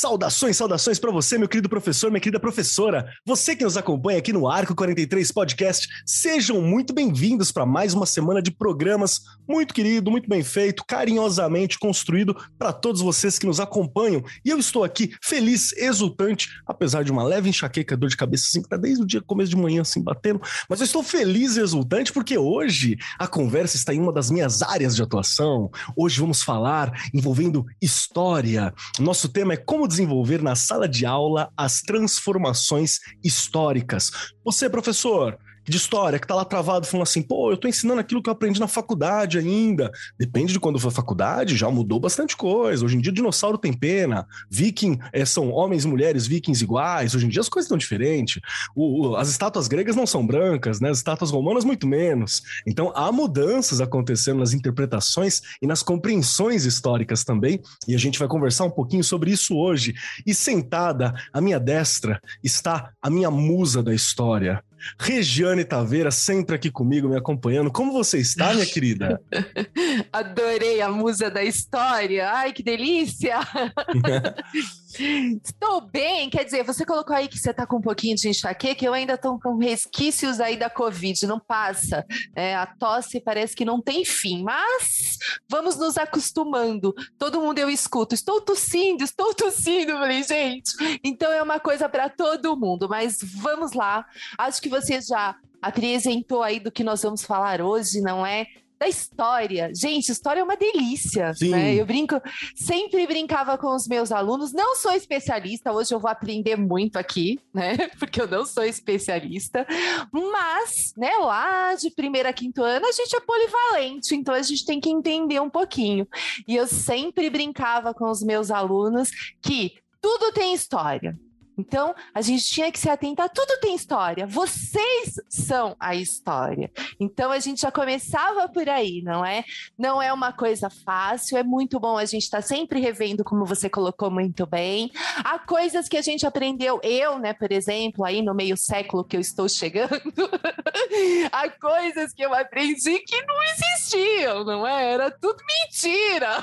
Saudações, saudações para você, meu querido professor, minha querida professora. Você que nos acompanha aqui no Arco 43 Podcast, sejam muito bem-vindos para mais uma semana de programas muito querido, muito bem feito, carinhosamente construído para todos vocês que nos acompanham. E eu estou aqui feliz, exultante, apesar de uma leve enxaqueca, dor de cabeça assim, que tá desde o dia começo de manhã assim batendo, mas eu estou feliz e exultante porque hoje a conversa está em uma das minhas áreas de atuação. Hoje vamos falar envolvendo história. Nosso tema é como desenvolver na sala de aula as transformações históricas. Você, professor, de história, que tá lá travado falando assim, pô, eu tô ensinando aquilo que eu aprendi na faculdade ainda. Depende de quando foi a faculdade, já mudou bastante coisa. Hoje em dia, dinossauro tem pena, viking é, são homens e mulheres vikings iguais. Hoje em dia as coisas estão diferentes. O, o, as estátuas gregas não são brancas, né? As estátuas romanas, muito menos. Então, há mudanças acontecendo nas interpretações e nas compreensões históricas também. E a gente vai conversar um pouquinho sobre isso hoje. E sentada à minha destra está a minha musa da história, Regiane Taveira, sempre aqui comigo, me acompanhando. Como você está, minha querida? Adorei a musa da história. Ai, que delícia! Estou bem, quer dizer, você colocou aí que você está com um pouquinho de enxaqueca, eu ainda estou com resquícios aí da Covid, não passa. É, a tosse parece que não tem fim, mas vamos nos acostumando. Todo mundo eu escuto, estou tossindo, estou tossindo, falei, gente. Então é uma coisa para todo mundo, mas vamos lá. Acho que você já apresentou aí do que nós vamos falar hoje, não é? Da história. Gente, história é uma delícia, Sim. né? Eu brinco, sempre brincava com os meus alunos. Não sou especialista, hoje eu vou aprender muito aqui, né? Porque eu não sou especialista. Mas, né, lá de primeira a quinto ano, a gente é polivalente, então a gente tem que entender um pouquinho. E eu sempre brincava com os meus alunos que tudo tem história. Então, a gente tinha que se atentar, tudo tem história, vocês são a história. Então, a gente já começava por aí, não é? Não é uma coisa fácil, é muito bom a gente estar tá sempre revendo, como você colocou muito bem. Há coisas que a gente aprendeu, eu, né, por exemplo, aí no meio século que eu estou chegando, há coisas que eu aprendi que não existiam, não é? Era tudo mentira.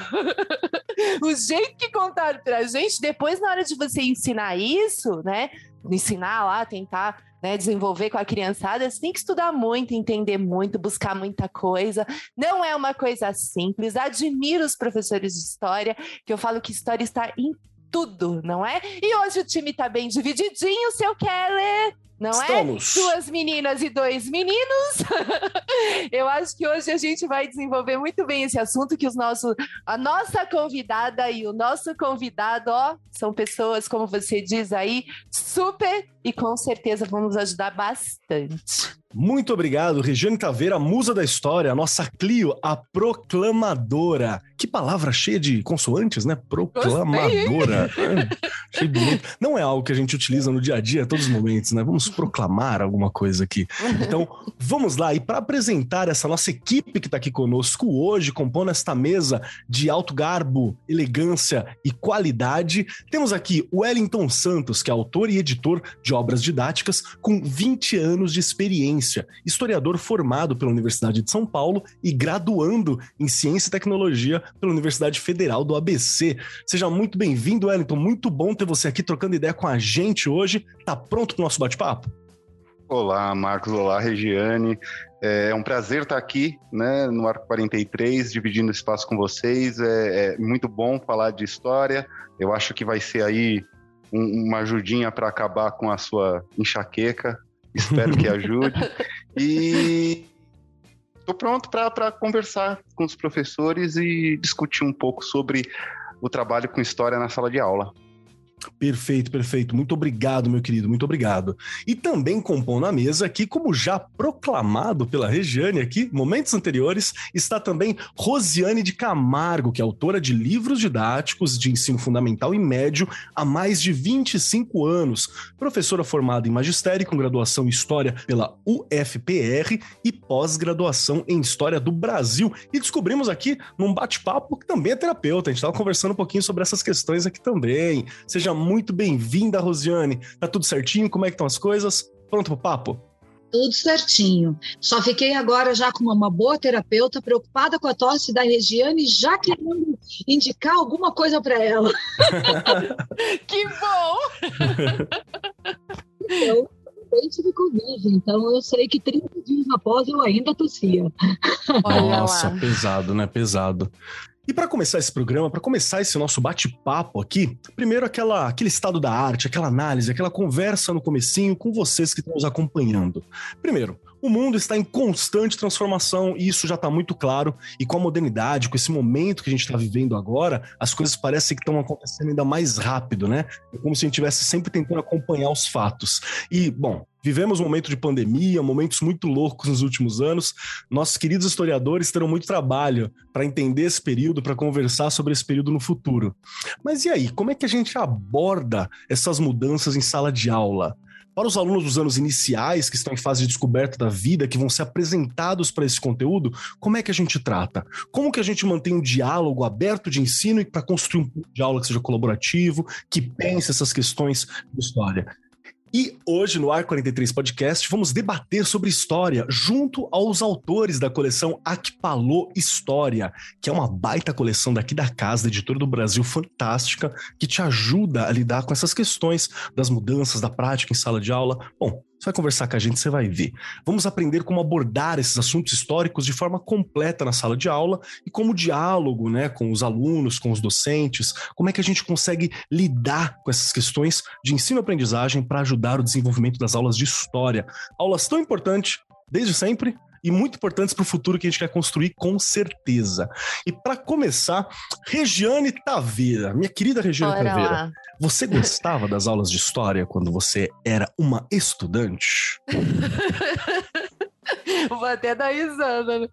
o jeito que contaram pra gente, depois, na hora de você ensinar isso, isso, né? Ensinar lá, tentar né, desenvolver com a criançada, você tem que estudar muito, entender muito, buscar muita coisa. Não é uma coisa simples. Admiro os professores de história, que eu falo que história está em tudo, não é? E hoje o time está bem divididinho, seu Keller não é? Estamos. é? Duas meninas e dois meninos. Eu acho que hoje a gente vai desenvolver muito bem esse assunto que os nossos, a nossa convidada e o nosso convidado, ó, são pessoas, como você diz aí, super e com certeza vão nos ajudar bastante. Muito obrigado, Regiane Taveira, musa da história, a nossa Clio, a proclamadora. Que palavra cheia de consoantes, né? Proclamadora. Achei bonito. Não é algo que a gente utiliza no dia a dia, a todos os momentos, né? Vamos proclamar alguma coisa aqui. Então, vamos lá. E para apresentar essa nossa equipe que está aqui conosco hoje, compondo esta mesa de alto garbo, elegância e qualidade, temos aqui o Wellington Santos, que é autor e editor de obras didáticas, com 20 anos de experiência, historiador formado pela Universidade de São Paulo e graduando em Ciência e Tecnologia pela Universidade Federal do ABC. Seja muito bem-vindo, Wellington. Muito bom ter você aqui trocando ideia com a gente hoje. Tá pronto para o nosso bate-papo? Olá, Marcos. Olá, Regiane. É um prazer estar aqui né, no Arco 43, dividindo espaço com vocês. É, é muito bom falar de história. Eu acho que vai ser aí um, uma ajudinha para acabar com a sua enxaqueca. Espero que ajude. E estou pronto para conversar com os professores e discutir um pouco sobre o trabalho com história na sala de aula. Perfeito, perfeito. Muito obrigado, meu querido, muito obrigado. E também compondo a mesa aqui, como já proclamado pela Regiane aqui, momentos anteriores, está também Rosiane de Camargo, que é autora de livros didáticos de ensino fundamental e médio há mais de 25 anos, professora formada em magistério com graduação em História pela UFPR e pós-graduação em História do Brasil. E descobrimos aqui num bate-papo que também é terapeuta, a gente estava conversando um pouquinho sobre essas questões aqui também. Seja muito bem-vinda, Rosiane. Tá tudo certinho? Como é que estão as coisas? Pronto pro papo? Tudo certinho. Só fiquei agora já com uma boa terapeuta, preocupada com a tosse da Regiane, já querendo indicar alguma coisa para ela. que bom! eu também tive Covid, então eu sei que 30 dias após eu ainda tossia. Nossa, pesado, né? Pesado. E para começar esse programa, para começar esse nosso bate-papo aqui, primeiro aquela, aquele estado da arte, aquela análise, aquela conversa no comecinho com vocês que estão nos acompanhando. Primeiro, o mundo está em constante transformação e isso já está muito claro. E com a modernidade, com esse momento que a gente está vivendo agora, as coisas parecem que estão acontecendo ainda mais rápido, né? É como se a gente estivesse sempre tentando acompanhar os fatos. E, bom, Vivemos um momento de pandemia, momentos muito loucos nos últimos anos. Nossos queridos historiadores terão muito trabalho para entender esse período, para conversar sobre esse período no futuro. Mas e aí, como é que a gente aborda essas mudanças em sala de aula? Para os alunos dos anos iniciais, que estão em fase de descoberta da vida, que vão ser apresentados para esse conteúdo, como é que a gente trata? Como que a gente mantém um diálogo aberto de ensino e para construir um de aula que seja colaborativo, que pense essas questões de história? E hoje, no Ar 43 Podcast, vamos debater sobre história junto aos autores da coleção Akpalô História, que é uma baita coleção daqui da casa, editora do Brasil, fantástica, que te ajuda a lidar com essas questões das mudanças da prática em sala de aula. Bom, você vai conversar com a gente, você vai ver. Vamos aprender como abordar esses assuntos históricos de forma completa na sala de aula e como diálogo né, com os alunos, com os docentes, como é que a gente consegue lidar com essas questões de ensino-aprendizagem para ajudar o desenvolvimento das aulas de história. Aulas tão importantes desde sempre, e muito importantes para o futuro que a gente quer construir, com certeza. E para começar, Regiane Taveira, minha querida Regiane Bora Taveira. Lá. Você gostava das aulas de história quando você era uma estudante? Vou até dar risada. Né?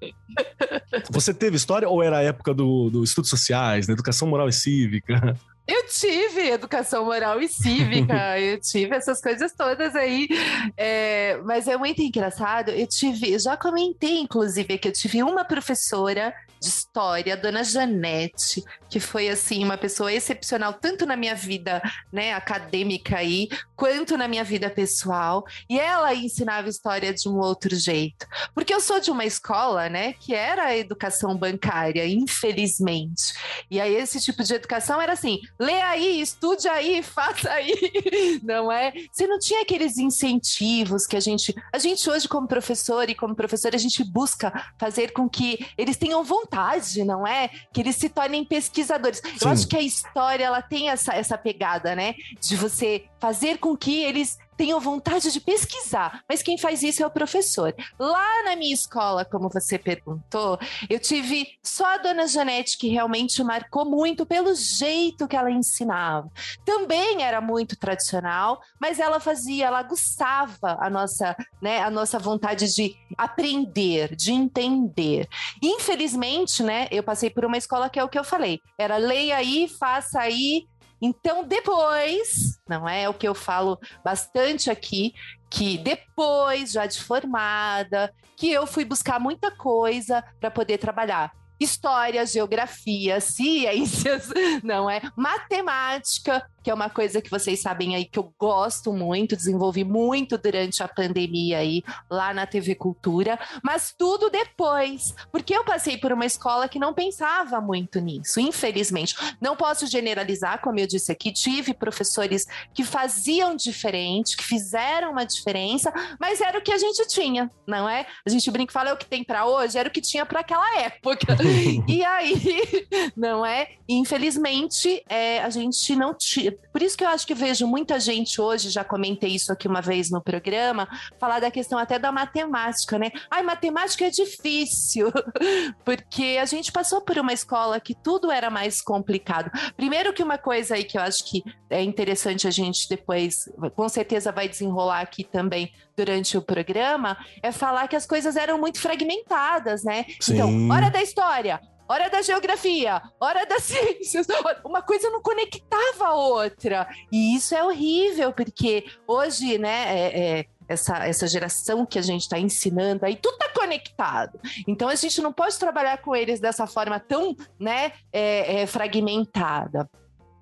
Você teve história ou era a época do, do estudos sociais, da educação moral e cívica? Eu tive educação moral e cívica, eu tive essas coisas todas aí. É, mas é muito engraçado. Eu tive, já comentei, inclusive, que eu tive uma professora de história, a dona Janete, que foi assim uma pessoa excepcional tanto na minha vida, né, acadêmica aí, quanto na minha vida pessoal, e ela ensinava história de um outro jeito. Porque eu sou de uma escola, né, que era a educação bancária, infelizmente. E aí esse tipo de educação era assim: lê aí, estude aí, faça aí, não é? Você não tinha aqueles incentivos que a gente, a gente hoje como professor e como professora, a gente busca fazer com que eles tenham vontade não é? Que eles se tornem pesquisadores. Sim. Eu acho que a história ela tem essa, essa pegada, né? De você fazer com que eles tenham vontade de pesquisar, mas quem faz isso é o professor. Lá na minha escola, como você perguntou, eu tive só a dona Janete que realmente marcou muito pelo jeito que ela ensinava. Também era muito tradicional, mas ela fazia, ela aguçava a nossa, né, a nossa vontade de aprender, de entender. Infelizmente, né, eu passei por uma escola que é o que eu falei, era leia aí, faça aí, então, depois, não é o que eu falo bastante aqui, que depois, já de formada, que eu fui buscar muita coisa para poder trabalhar história, geografia, ciências, não é? Matemática, que é uma coisa que vocês sabem aí que eu gosto muito, desenvolvi muito durante a pandemia aí lá na TV Cultura, mas tudo depois, porque eu passei por uma escola que não pensava muito nisso, infelizmente. Não posso generalizar, como eu disse aqui, tive professores que faziam diferente, que fizeram uma diferença, mas era o que a gente tinha, não é? A gente brinca e fala é o que tem para hoje, era o que tinha para aquela época. e aí, não é? Infelizmente, é, a gente não tinha por isso que eu acho que vejo muita gente hoje, já comentei isso aqui uma vez no programa, falar da questão até da matemática, né? Ai, matemática é difícil, porque a gente passou por uma escola que tudo era mais complicado. Primeiro que uma coisa aí que eu acho que é interessante a gente depois, com certeza vai desenrolar aqui também durante o programa, é falar que as coisas eram muito fragmentadas, né? Sim. Então, hora da história, hora da geografia, hora das ciências. Uma coisa não conectava a outra. E isso é horrível, porque hoje, né, é, é, essa, essa geração que a gente está ensinando aí, tudo está conectado. Então a gente não pode trabalhar com eles dessa forma tão né, é, é, fragmentada.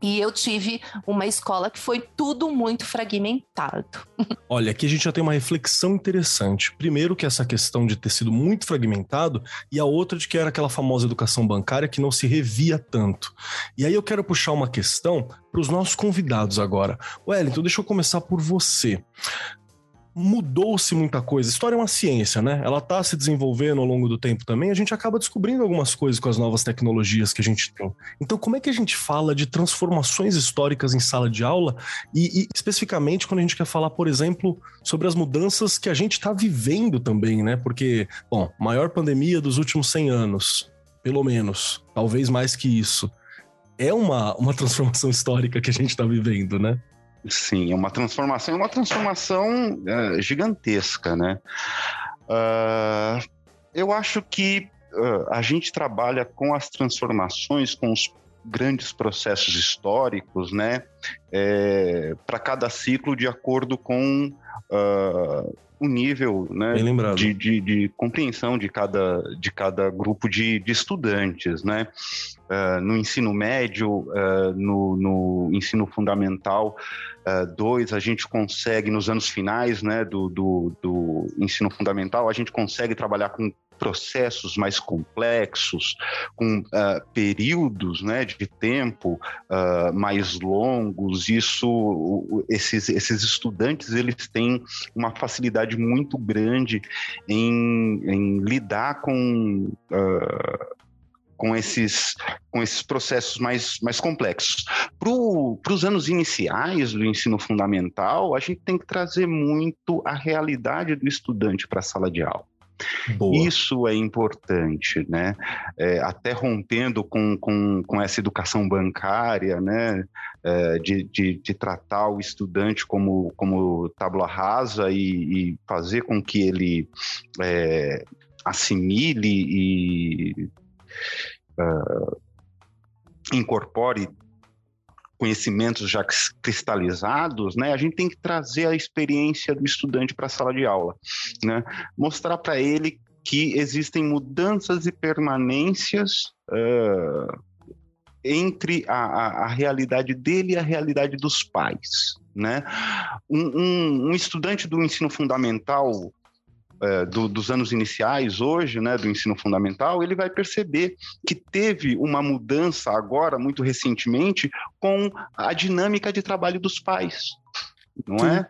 E eu tive uma escola que foi tudo muito fragmentado. Olha, aqui a gente já tem uma reflexão interessante. Primeiro, que essa questão de ter sido muito fragmentado, e a outra de que era aquela famosa educação bancária que não se revia tanto. E aí eu quero puxar uma questão para os nossos convidados agora. Wellington, deixa eu começar por você mudou-se muita coisa. História é uma ciência, né? Ela está se desenvolvendo ao longo do tempo também. A gente acaba descobrindo algumas coisas com as novas tecnologias que a gente tem. Então, como é que a gente fala de transformações históricas em sala de aula e, e especificamente quando a gente quer falar, por exemplo, sobre as mudanças que a gente está vivendo também, né? Porque, bom, maior pandemia dos últimos 100 anos, pelo menos, talvez mais que isso. É uma, uma transformação histórica que a gente está vivendo, né? Sim, é uma transformação, é uma transformação é, gigantesca, né? Uh, eu acho que uh, a gente trabalha com as transformações, com os grandes processos históricos, né? É, Para cada ciclo, de acordo com uh, o nível né, de, de, de, compreensão de cada, de cada grupo de, de estudantes. Né? Uh, no ensino médio, uh, no, no, ensino fundamental 2, uh, a gente consegue, nos anos finais né, do, do, do ensino fundamental, a gente consegue trabalhar com processos mais complexos, com uh, períodos né, de tempo uh, mais longos, isso, esses, esses estudantes eles têm uma facilidade muito grande em, em lidar com uh, com esses, com esses processos mais, mais complexos. Para os anos iniciais do ensino fundamental, a gente tem que trazer muito a realidade do estudante para a sala de aula. Boa. Isso é importante, né? É, até rompendo com, com, com essa educação bancária, né? É, de, de, de, tratar o estudante como, como tábua rasa e, e fazer com que ele é, assimile e uh, incorpore conhecimentos já cristalizados, né, a gente tem que trazer a experiência do estudante para a sala de aula, né, mostrar para ele que existem mudanças e permanências uh, entre a, a, a, realidade dele e a realidade dos pais. Né? Um, um, um estudante do ensino fundamental é, do, dos anos iniciais hoje, né, do ensino fundamental, ele vai perceber que teve uma mudança agora, muito recentemente, com a dinâmica de trabalho dos pais, não Sim. é?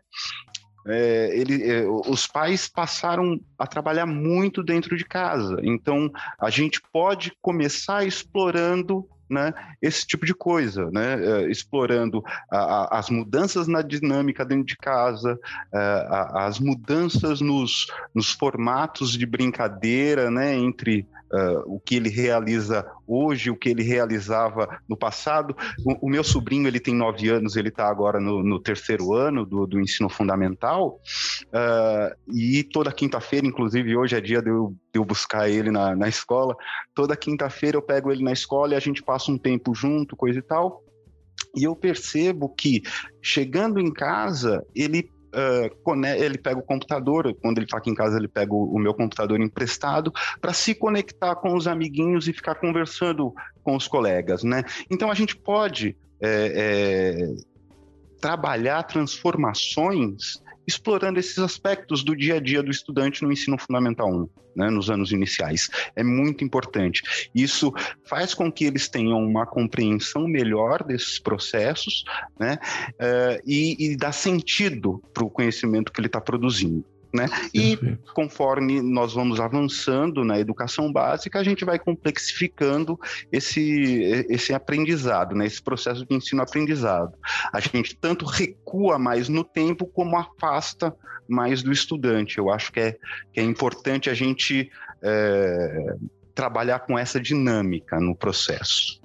É, ele, é, os pais passaram a trabalhar muito dentro de casa. Então, a gente pode começar explorando né, esse tipo de coisa, né, uh, explorando a, a, as mudanças na dinâmica dentro de casa, uh, a, as mudanças nos, nos formatos de brincadeira né, entre uh, o que ele realiza hoje, o que ele realizava no passado. O, o meu sobrinho ele tem nove anos, ele está agora no, no, terceiro ano do, do ensino fundamental uh, e toda quinta-feira, inclusive hoje é dia de eu, de eu buscar ele na, na escola. Toda quinta-feira eu pego ele na escola e a gente passa um tempo junto, coisa e tal. E eu percebo que chegando em casa ele uh, ele pega o computador, quando ele está aqui em casa, ele pega o, o meu computador emprestado para se conectar com os amiguinhos e ficar conversando com os colegas, né? Então a gente pode é, é, trabalhar transformações explorando esses aspectos do dia a dia do estudante no ensino fundamental 1, né, nos anos iniciais. É muito importante. Isso faz com que eles tenham uma compreensão melhor desses processos né, uh, e, e dá sentido para o conhecimento que ele está produzindo. Né? E conforme nós vamos avançando na educação básica, a gente vai complexificando esse, esse aprendizado, né? esse processo de ensino-aprendizado. A gente tanto recua mais no tempo, como afasta mais do estudante. Eu acho que é, que é importante a gente é, trabalhar com essa dinâmica no processo.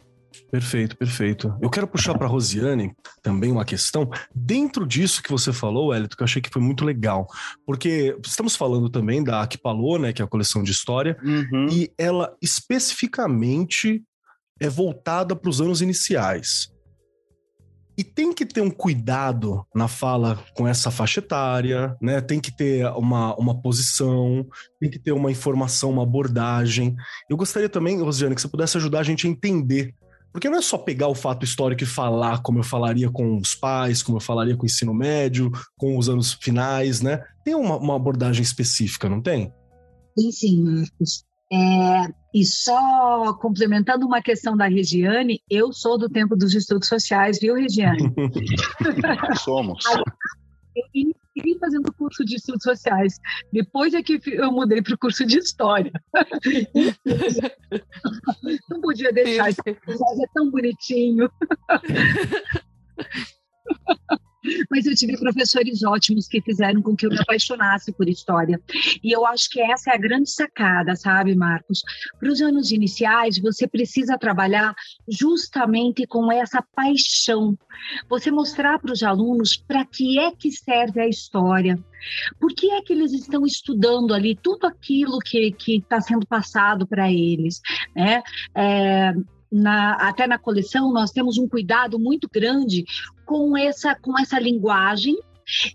Perfeito, perfeito. Eu quero puxar para Rosiane também uma questão dentro disso que você falou, Elito, que eu achei que foi muito legal, porque estamos falando também da Aquipalô, né, que é a coleção de história, uhum. e ela especificamente é voltada para os anos iniciais. E tem que ter um cuidado na fala com essa faixa etária, né? Tem que ter uma, uma posição, tem que ter uma informação, uma abordagem. Eu gostaria também, Rosiane, que você pudesse ajudar a gente a entender Porque não é só pegar o fato histórico e falar como eu falaria com os pais, como eu falaria com o ensino médio, com os anos finais, né? Tem uma, uma abordagem específica, não tem? Sim, sim, Marcos. É, e só complementando uma questão da Regiane, eu sou do tempo dos estudos sociais, viu, Regiane? Somos. Iniciei fazendo curso de estudos sociais. Depois é que eu mudei para o curso de história. Não podia deixar, esse é tão bonitinho. Mas eu tive professores ótimos que fizeram com que eu me apaixonasse por história. E eu acho que essa é a grande sacada, sabe, Marcos? Para os anos iniciais, você precisa trabalhar justamente com essa paixão. Você mostrar para os alunos para que é que serve a história. Por que é que eles estão estudando ali tudo aquilo que está sendo passado para eles? Né? É, na, até na coleção, nós temos um cuidado muito grande com essa, com essa linguagem.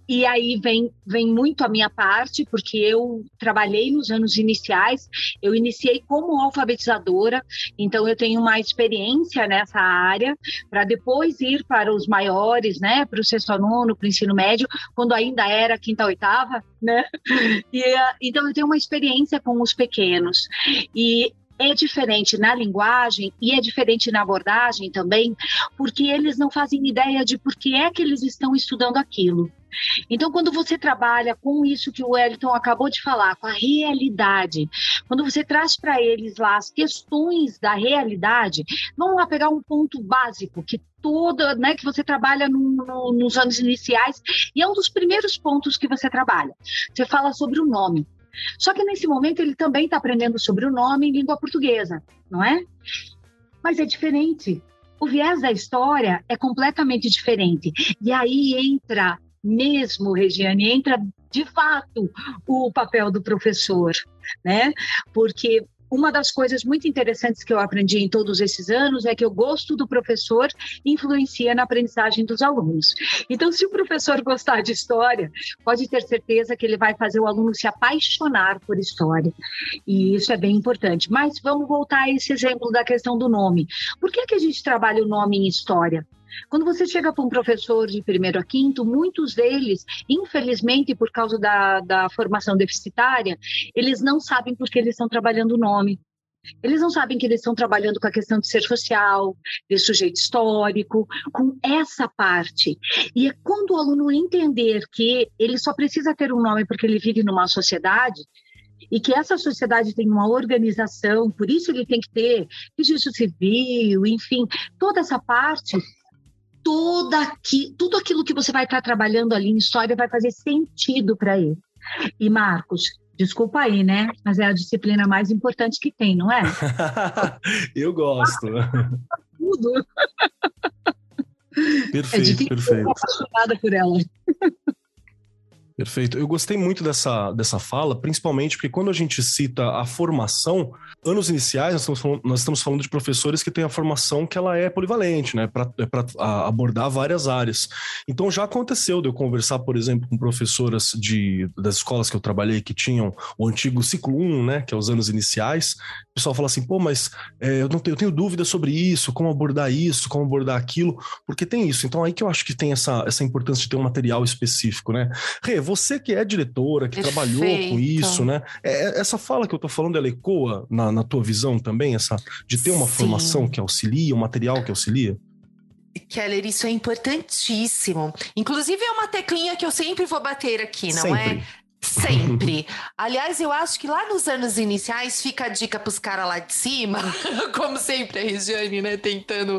E aí vem, vem muito a minha parte, porque eu trabalhei nos anos iniciais, eu iniciei como alfabetizadora, então eu tenho uma experiência nessa área, para depois ir para os maiores, né, para o sexto nono, para o ensino médio, quando ainda era quinta, oitava, né? E, então eu tenho uma experiência com os pequenos. E é diferente na linguagem e é diferente na abordagem também, porque eles não fazem ideia de por que é que eles estão estudando aquilo. Então, quando você trabalha com isso que o Wellington acabou de falar, com a realidade, quando você traz para eles lá as questões da realidade, vamos lá pegar um ponto básico que toda, né, que você trabalha no, no, nos anos iniciais e é um dos primeiros pontos que você trabalha. Você fala sobre o nome. Só que nesse momento ele também está aprendendo sobre o nome em língua portuguesa, não é? Mas é diferente. O viés da história é completamente diferente. E aí entra mesmo, Regiane, entra de fato o papel do professor, né? Porque uma das coisas muito interessantes que eu aprendi em todos esses anos é que o gosto do professor influencia na aprendizagem dos alunos. Então, se o professor gostar de história, pode ter certeza que ele vai fazer o aluno se apaixonar por história. E isso é bem importante. Mas vamos voltar a esse exemplo da questão do nome. Por que, que a gente trabalha o nome em história? Quando você chega para um professor de primeiro a quinto, muitos deles, infelizmente, por causa da, da formação deficitária, eles não sabem por que eles estão trabalhando o nome. Eles não sabem que eles estão trabalhando com a questão de ser social, de sujeito histórico, com essa parte. E é quando o aluno entender que ele só precisa ter um nome porque ele vive numa sociedade, e que essa sociedade tem uma organização, por isso ele tem que ter registro civil, enfim, toda essa parte toda aqui, tudo aquilo que você vai estar trabalhando ali em história vai fazer sentido para ele. E Marcos, desculpa aí, né? Mas é a disciplina mais importante que tem, não é? Eu gosto. Tudo. Perfeito, é perfeito. Eu apaixonada por ela. Perfeito. Eu gostei muito dessa, dessa fala, principalmente porque quando a gente cita a formação, anos iniciais, nós estamos falando, nós estamos falando de professores que têm a formação que ela é polivalente, né? Para é abordar várias áreas. Então já aconteceu de eu conversar, por exemplo, com professoras de, das escolas que eu trabalhei que tinham o antigo ciclo 1, né? Que é os anos iniciais. O pessoal fala assim, pô, mas é, eu, não tenho, eu tenho dúvida sobre isso, como abordar isso, como abordar aquilo, porque tem isso. Então aí que eu acho que tem essa, essa importância de ter um material específico, né? Rê, você que é diretora, que Perfeito. trabalhou com isso, né? É, é, essa fala que eu tô falando, ela ecoa na, na tua visão também, essa de ter uma Sim. formação que auxilia, um material que auxilia? Keller, isso é importantíssimo. Inclusive, é uma teclinha que eu sempre vou bater aqui, não sempre. é? Sempre. Aliás, eu acho que lá nos anos iniciais fica a dica para os caras lá de cima, como sempre a Regiane, né, tentando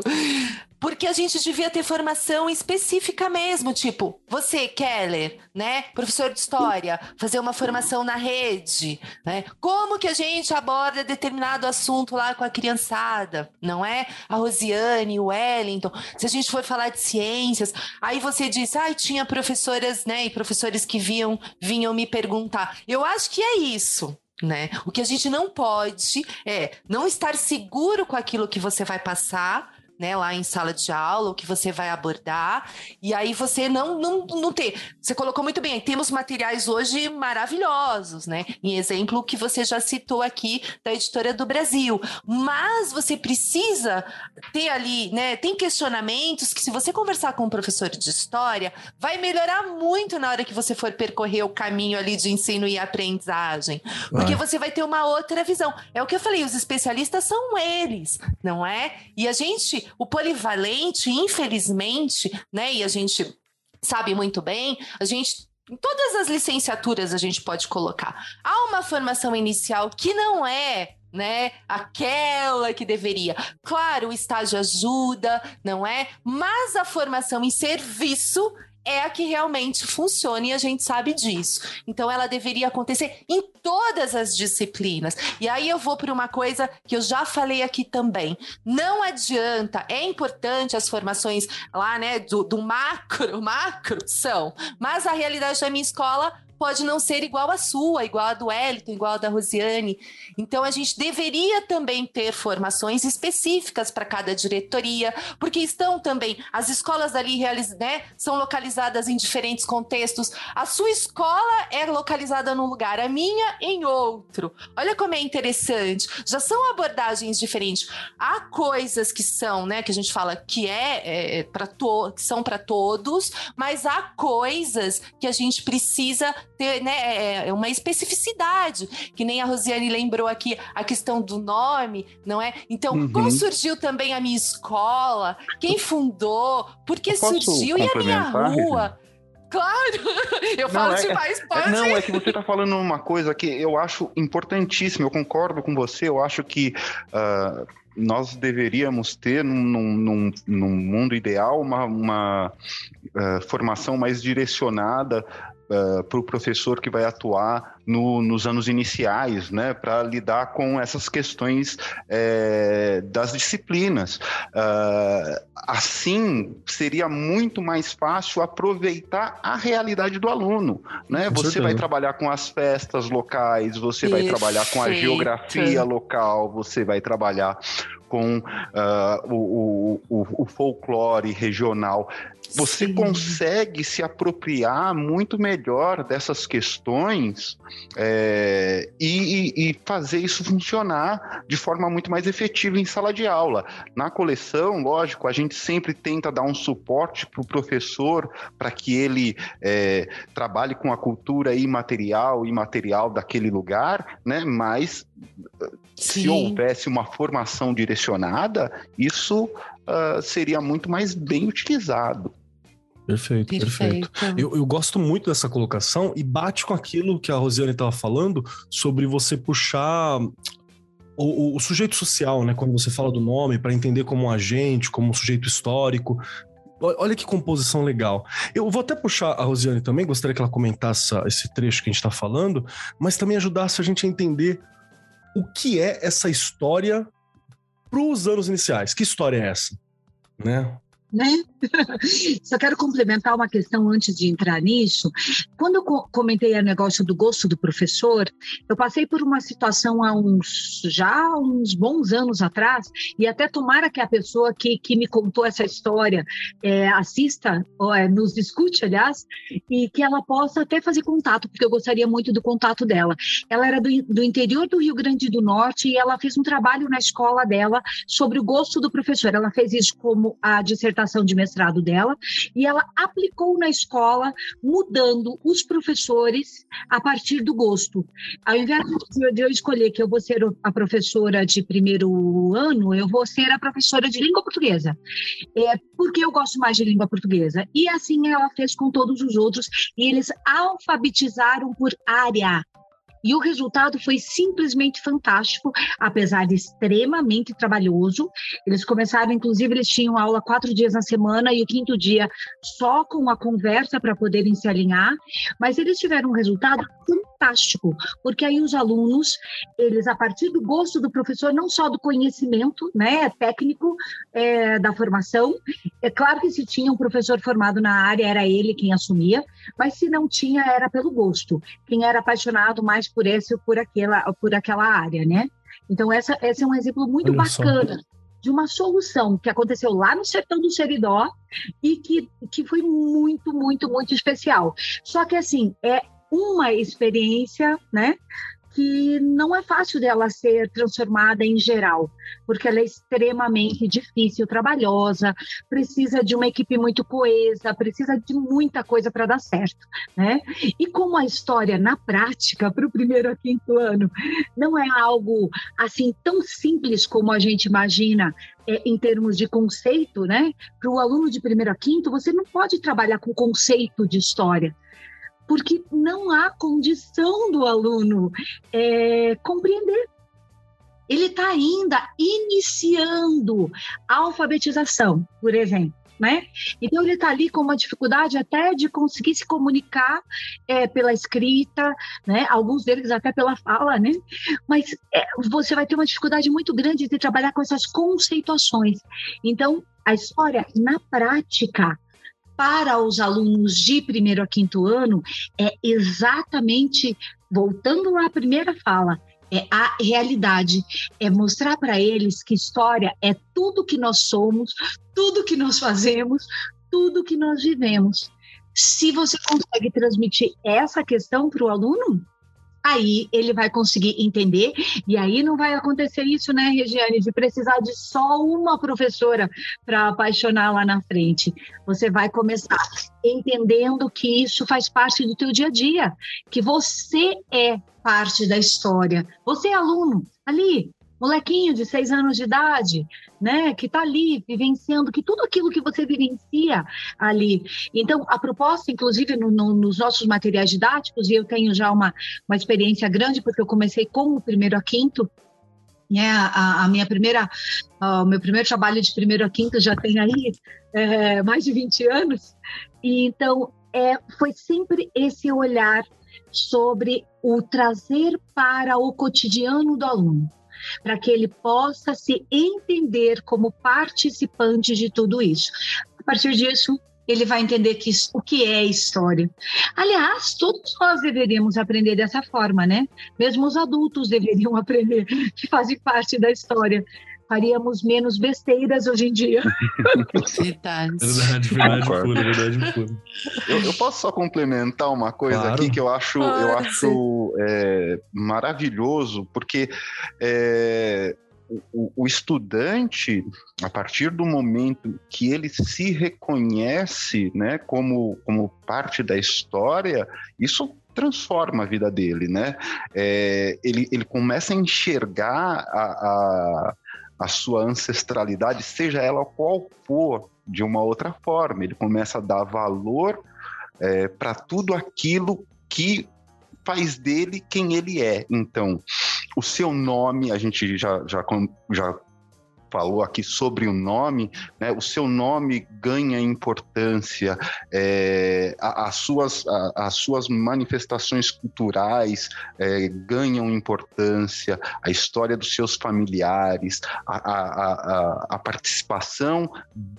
porque a gente devia ter formação específica mesmo, tipo, você, Keller, né, professor de história, fazer uma formação na rede, né? Como que a gente aborda determinado assunto lá com a criançada, não é? A Rosiane, o Wellington. Se a gente for falar de ciências, aí você diz, ai, ah, tinha professoras, né, e professores que vinham, vinham me perguntar. Eu acho que é isso. Né? O que a gente não pode é não estar seguro com aquilo que você vai passar, né, lá em sala de aula, o que você vai abordar, e aí você não, não, não ter. Você colocou muito bem, temos materiais hoje maravilhosos, né? Em exemplo, o que você já citou aqui da editora do Brasil. Mas você precisa ter ali, né? Tem questionamentos que, se você conversar com um professor de história, vai melhorar muito na hora que você for percorrer o caminho ali de ensino e aprendizagem. Porque você vai ter uma outra visão. É o que eu falei, os especialistas são eles, não é? E a gente o polivalente, infelizmente, né? E a gente sabe muito bem, a gente em todas as licenciaturas a gente pode colocar. Há uma formação inicial que não é né? Aquela que deveria. Claro, o estágio ajuda, não é? Mas a formação em serviço é a que realmente funciona e a gente sabe disso. Então ela deveria acontecer em todas as disciplinas. E aí eu vou para uma coisa que eu já falei aqui também. Não adianta, é importante as formações lá, né, do, do macro, macro são, mas a realidade da minha escola pode não ser igual à sua, igual a do Wellington, igual a da Rosiane. Então, a gente deveria também ter formações específicas para cada diretoria, porque estão também, as escolas ali né, são localizadas em diferentes contextos. A sua escola é localizada num lugar, a minha em outro. Olha como é interessante. Já são abordagens diferentes. Há coisas que são, né, que a gente fala que é, é, é para to que são para todos, mas há coisas que a gente precisa ter né, é, é uma especificidade, que nem a Rosiane lembrou aqui a questão do nome, não é? Então, uhum. como surgiu também a minha escola? Quem fundou? Por que surgiu? E a minha rua? Claro, eu falo não, é, demais, pode. É, não, é que você está falando uma coisa que eu acho importantíssima, eu concordo com você, eu acho que uh, nós deveríamos ter, num, num, num mundo ideal, uma, uma uh, formação mais direcionada uh, para o professor que vai atuar no, nos anos iniciais, né, para lidar com essas questões é, das disciplinas. Uh, assim, seria muito mais fácil aproveitar a realidade do aluno. Né? você certeza. vai trabalhar com as festas locais, você vai trabalhar com a geografia local, você vai trabalhar com uh, o, o, o, folclore regional você Sim. consegue se apropriar muito melhor dessas questões é, e, e, fazer isso funcionar de forma muito mais efetiva em sala de aula. Na coleção, lógico, a gente sempre tenta dar um suporte para o professor para que ele é, trabalhe com a cultura imaterial e material daquele lugar, né? Mas Sim. se houvesse uma formação direcionada, isso uh, seria muito mais bem utilizado. Perfeito, perfeito. perfeito. Eu, eu, gosto muito dessa colocação e bate com aquilo que a Rosiane estava falando sobre você puxar o, o, o, sujeito social, né? Quando você fala do nome, para entender como um agente, como um sujeito histórico. Olha que composição legal. Eu vou até puxar a Rosiane também, gostaria que ela comentasse esse trecho que a gente está falando, mas também ajudasse a gente a entender o que é essa história para os anos iniciais. Que história é essa? Né? né? Só quero complementar uma questão antes de entrar nisso. Quando eu comentei o negócio do gosto do professor, eu passei por uma situação há uns já uns bons anos atrás e até tomara que a pessoa que, que me contou essa história é, assista, ou, é, nos escute, aliás, e que ela possa até fazer contato, porque eu gostaria muito do contato dela. Ela era do, do interior do Rio Grande do Norte e ela fez um trabalho na escola dela sobre o gosto do professor. Ela fez isso como a dissertação de mestrado dela, e ela aplicou na escola, mudando os professores a partir do gosto. Ao invés de eu escolher que eu vou ser a professora de primeiro ano, eu vou ser a professora de língua portuguesa, é, porque eu gosto mais de língua portuguesa. E assim ela fez com todos os outros, e eles alfabetizaram por área. E o resultado foi simplesmente fantástico, apesar de extremamente trabalhoso. Eles começaram, inclusive, eles tinham aula quatro dias na semana e o quinto dia só com a conversa para poderem se alinhar, mas eles tiveram um resultado fantástico, porque aí os alunos, eles, a partir do gosto do professor, não só do conhecimento né, técnico é, da formação, é claro que se tinha um professor formado na área, era ele quem assumia, mas se não tinha, era pelo gosto. Quem era apaixonado mais por esse ou por aquela, por aquela área, né? Então, essa, esse é um exemplo muito Olha bacana. Só de uma solução que aconteceu lá no sertão do Seridó e que, que foi muito, muito, muito especial. Só que, assim, é uma experiência, né? que não é fácil dela ser transformada em geral, porque ela é extremamente difícil, trabalhosa, precisa de uma equipe muito coesa, precisa de muita coisa para dar certo, né? E como a história na prática para o primeiro a quinto ano não é algo assim tão simples como a gente imagina é, em termos de conceito, né? Para o aluno de primeiro a quinto, você não pode trabalhar com conceito de história porque não há condição do aluno é, compreender. Ele está ainda iniciando a alfabetização, por exemplo. Né? Então ele está ali com uma dificuldade até de conseguir se comunicar é, pela escrita, né? Alguns deles até pela fala, né? Mas é, você vai ter uma dificuldade muito grande de trabalhar com essas conceituações. Então a história na prática para os alunos de primeiro a quinto ano é exatamente, voltando à primeira fala, é a realidade, é mostrar para eles que história é tudo que nós somos, tudo que nós fazemos, tudo que nós vivemos. Se você consegue transmitir essa questão para o aluno, aí ele vai conseguir entender, e aí não vai acontecer isso, né, Regiane, de precisar de só uma professora para apaixonar lá na frente. Você vai começar entendendo que isso faz parte do teu dia a dia, que você é parte da história. Você é aluno ali, molequinho de seis anos de idade, né, que está ali vivenciando que tudo aquilo que você vivencia ali. Então, a proposta, inclusive, no, no, nos nossos materiais didáticos, e eu tenho já uma, uma experiência grande, porque eu comecei com o primeiro a quinto, né, a, a minha primeira, o meu primeiro trabalho de primeiro a quinto já tem aí é, mais de 20 anos, e então é, foi sempre esse olhar sobre o trazer para o cotidiano do aluno para que ele possa se entender como participante de tudo isso. A partir disso, ele vai entender que o que é história. Aliás, todos nós deveríamos aprender dessa forma, né? Mesmo os adultos deveriam aprender que fazem parte da história faríamos menos besteiras hoje em dia. Verdade. Verdade, verdade pura, verdade pura. Eu, eu, posso só complementar uma coisa claro. aqui que eu acho, eu acho é, maravilhoso, porque é, o, o, estudante, a partir do momento que ele se reconhece né, como, como parte da história, isso transforma a vida dele, né? É, ele, ele começa a enxergar a, a a sua ancestralidade, seja ela qual for, de uma outra forma. Ele começa a dar valor é, para tudo aquilo que faz dele quem ele é. Então, o seu nome, a gente já, já, já falou aqui sobre o nome, né, o seu nome ganha importância, é, as, suas, as suas manifestações culturais é, ganham importância, a história dos seus familiares, a, a, a, participação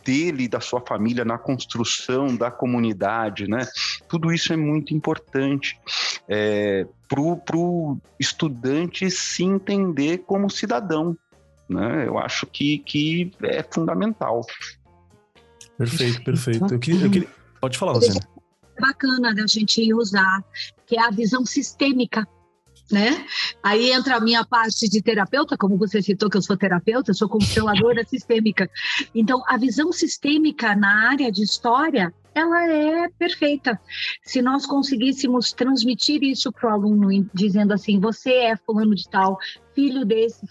dele da sua família na construção da comunidade, né? Tudo isso é muito importante. É, para o estudante se entender como cidadão, né? Eu acho que, que é fundamental. Perfeito, perfeito. Eu queria, eu queria... Pode falar, você. Bacana da gente usar, que é a visão sistêmica né? Aí entra a minha parte de terapeuta, como você citou que eu sou terapeuta, sou consteladora sistêmica. Então, a visão sistêmica na área de história, ela é perfeita. Se nós conseguíssemos transmitir isso para o aluno, dizendo assim, você é fulano de tal, filho desse,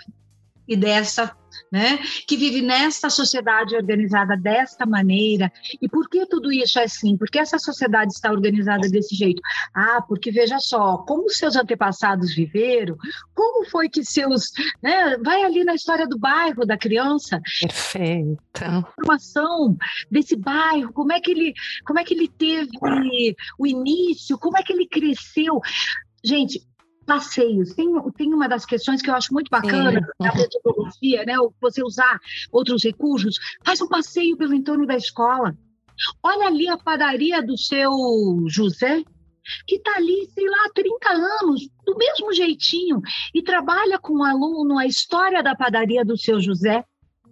e dessa, né, que vive nesta sociedade organizada desta maneira. E por que tudo isso é assim? Por que essa sociedade está organizada desse jeito? Ah, porque veja só, como seus antepassados viveram, como foi que seus, né, vai ali na história do bairro da criança. Perfeito. Informação desse bairro, como é que ele, como é que ele teve o início, como é que ele cresceu. Gente, passeios. Tem, tem uma das questões que eu acho muito bacana na metodologia, né? Você usar outros recursos. Faz um passeio pelo entorno da escola. Olha ali a padaria do seu José, que está ali, sei lá, há 30 anos, do mesmo jeitinho, e trabalha com o um aluno a história da padaria do seu José.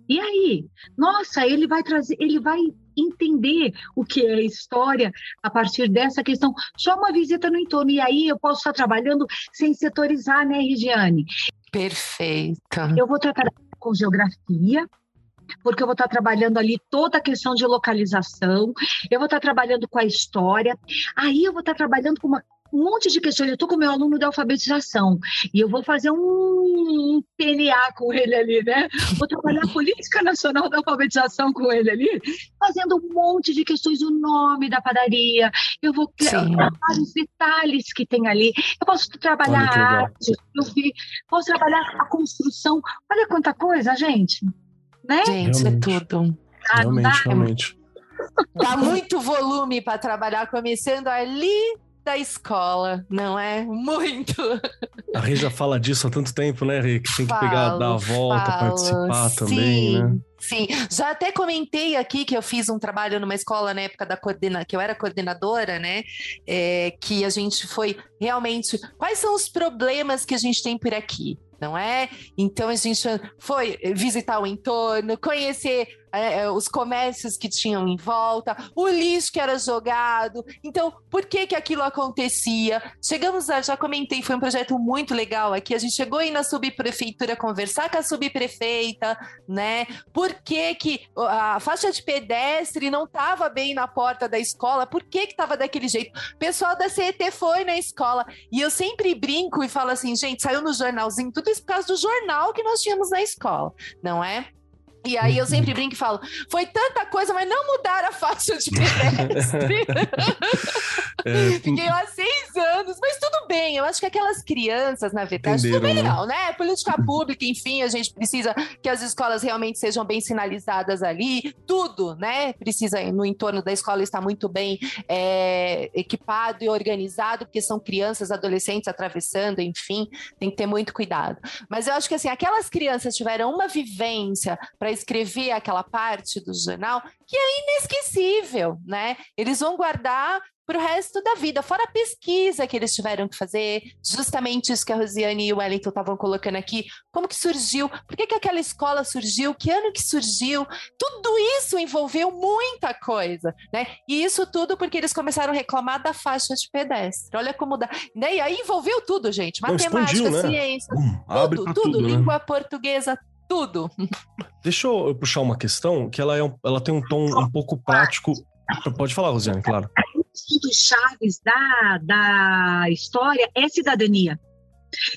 E aí? Nossa, ele vai trazer, ele vai entender o que é história a partir dessa questão. Só uma visita no entorno. E aí eu posso estar trabalhando sem setorizar, né, Regiane? Perfeito. Eu vou tratar com geografia, porque eu vou estar trabalhando ali toda a questão de localização, eu vou estar trabalhando com a história, aí eu vou estar trabalhando com uma um monte de questões. Eu estou com meu aluno de alfabetização e eu vou fazer um PNA com ele ali, né? Vou trabalhar a política nacional da alfabetização com ele ali, fazendo um monte de questões, o nome da padaria, eu vou vários detalhes que tem ali. Eu posso trabalhar a arte, eu vi, posso trabalhar a construção. Olha quanta coisa, gente. Né? Gente, é realmente. é tudo. Realmente, realmente. Dá muito volume para trabalhar, começando ali da escola, não é? Muito. A Rê já fala disso há tanto tempo, né, Rê? Que tem que falo, pegar, dar a volta, falo, participar sim, também, né? Sim, já até comentei aqui que eu fiz um trabalho numa escola na época da coordena, que eu era coordenadora, né? É, que a gente foi realmente. Quais são os problemas que a gente tem por aqui? não é? Então a gente foi visitar o entorno, conhecer é, é, os comércios que tinham em volta, o lixo que era jogado. Então, por que que aquilo acontecia? Chegamos a, já comentei, foi um projeto muito legal aqui. A gente chegou aí na subprefeitura conversar com a subprefeita, né? Por que que a faixa de pedestre não estava bem na porta da escola? Por que que estava daquele jeito? O pessoal da CET foi na escola e eu sempre brinco e falo assim, gente, saiu no jornalzinho, tudo isso por causa do jornal que nós tínhamos na escola, não é? E aí eu sempre brinco e falo, foi tanta coisa, mas não mudaram a faixa de pedestre. é, Fiquei lá seis anos, mas tudo bem. Eu acho que aquelas crianças, na verdade, tudo bem né? legal, né? Política pública, enfim, a gente precisa que as escolas realmente sejam bem sinalizadas ali, tudo, né? Precisa, no entorno da escola, estar muito bem é, equipado e organizado, porque são crianças, adolescentes atravessando, enfim, tem que ter muito cuidado. Mas eu acho que assim, aquelas crianças tiveram uma vivência para escrever aquela parte do jornal que é inesquecível, né? Eles vão guardar para o resto da vida, fora a pesquisa que eles tiveram que fazer, justamente isso que a Rosiane e o Wellington estavam colocando aqui, como que surgiu, por que, que aquela escola surgiu, que ano que surgiu, tudo isso envolveu muita coisa, né? E isso tudo porque eles começaram a reclamar da faixa de pedestre. Olha como dá. Né? E aí envolveu tudo, gente. Matemática, expandiu, né? ciência, tudo, tudo, tudo né? língua portuguesa, tudo. Deixa eu puxar uma questão que ela, é um, ela tem um tom um pouco prático. Pode falar, Rosiane, claro. Dos chaves da, da história é cidadania.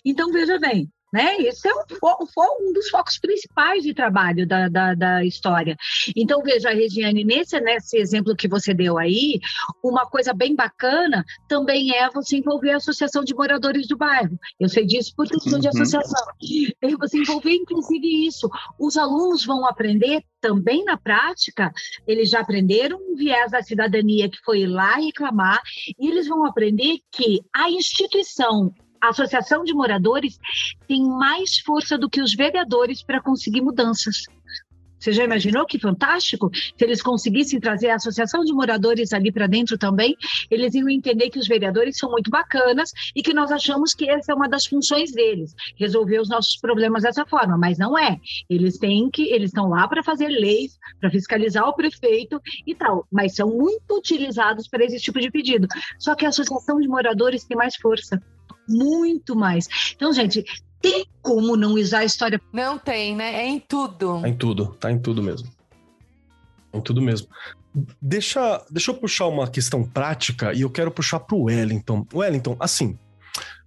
Então, veja bem, né? Esse é um, um dos focos principais de trabalho da, da, da, história. Então, veja, Regiane, nesse, nesse exemplo que você deu aí, uma coisa bem bacana também é você envolver a associação de moradores do bairro. Eu sei disso por questão uhum. de associação. E você envolver, inclusive, isso. Os alunos vão aprender também na prática, eles já aprenderam um viés da cidadania que foi ir lá reclamar, e eles vão aprender que a instituição a associação de moradores tem mais força do que os vereadores para conseguir mudanças. Você já imaginou que fantástico? Se eles conseguissem trazer a associação de moradores ali para dentro também, eles iam entender que os vereadores são muito bacanas e que nós achamos que essa é uma das funções deles, resolver os nossos problemas dessa forma, mas não é. Eles têm que, eles estão lá para fazer leis, para fiscalizar o prefeito e tal, mas são muito utilizados para esse tipo de pedido. Só que a associação de moradores tem mais força muito mais. Então, gente, tem como não usar a história? Não tem, né? É em tudo. É em tudo, tá em tudo mesmo. Em tudo mesmo. Deixa, deixa eu puxar uma questão prática e eu quero puxar pro Wellington. Wellington, assim,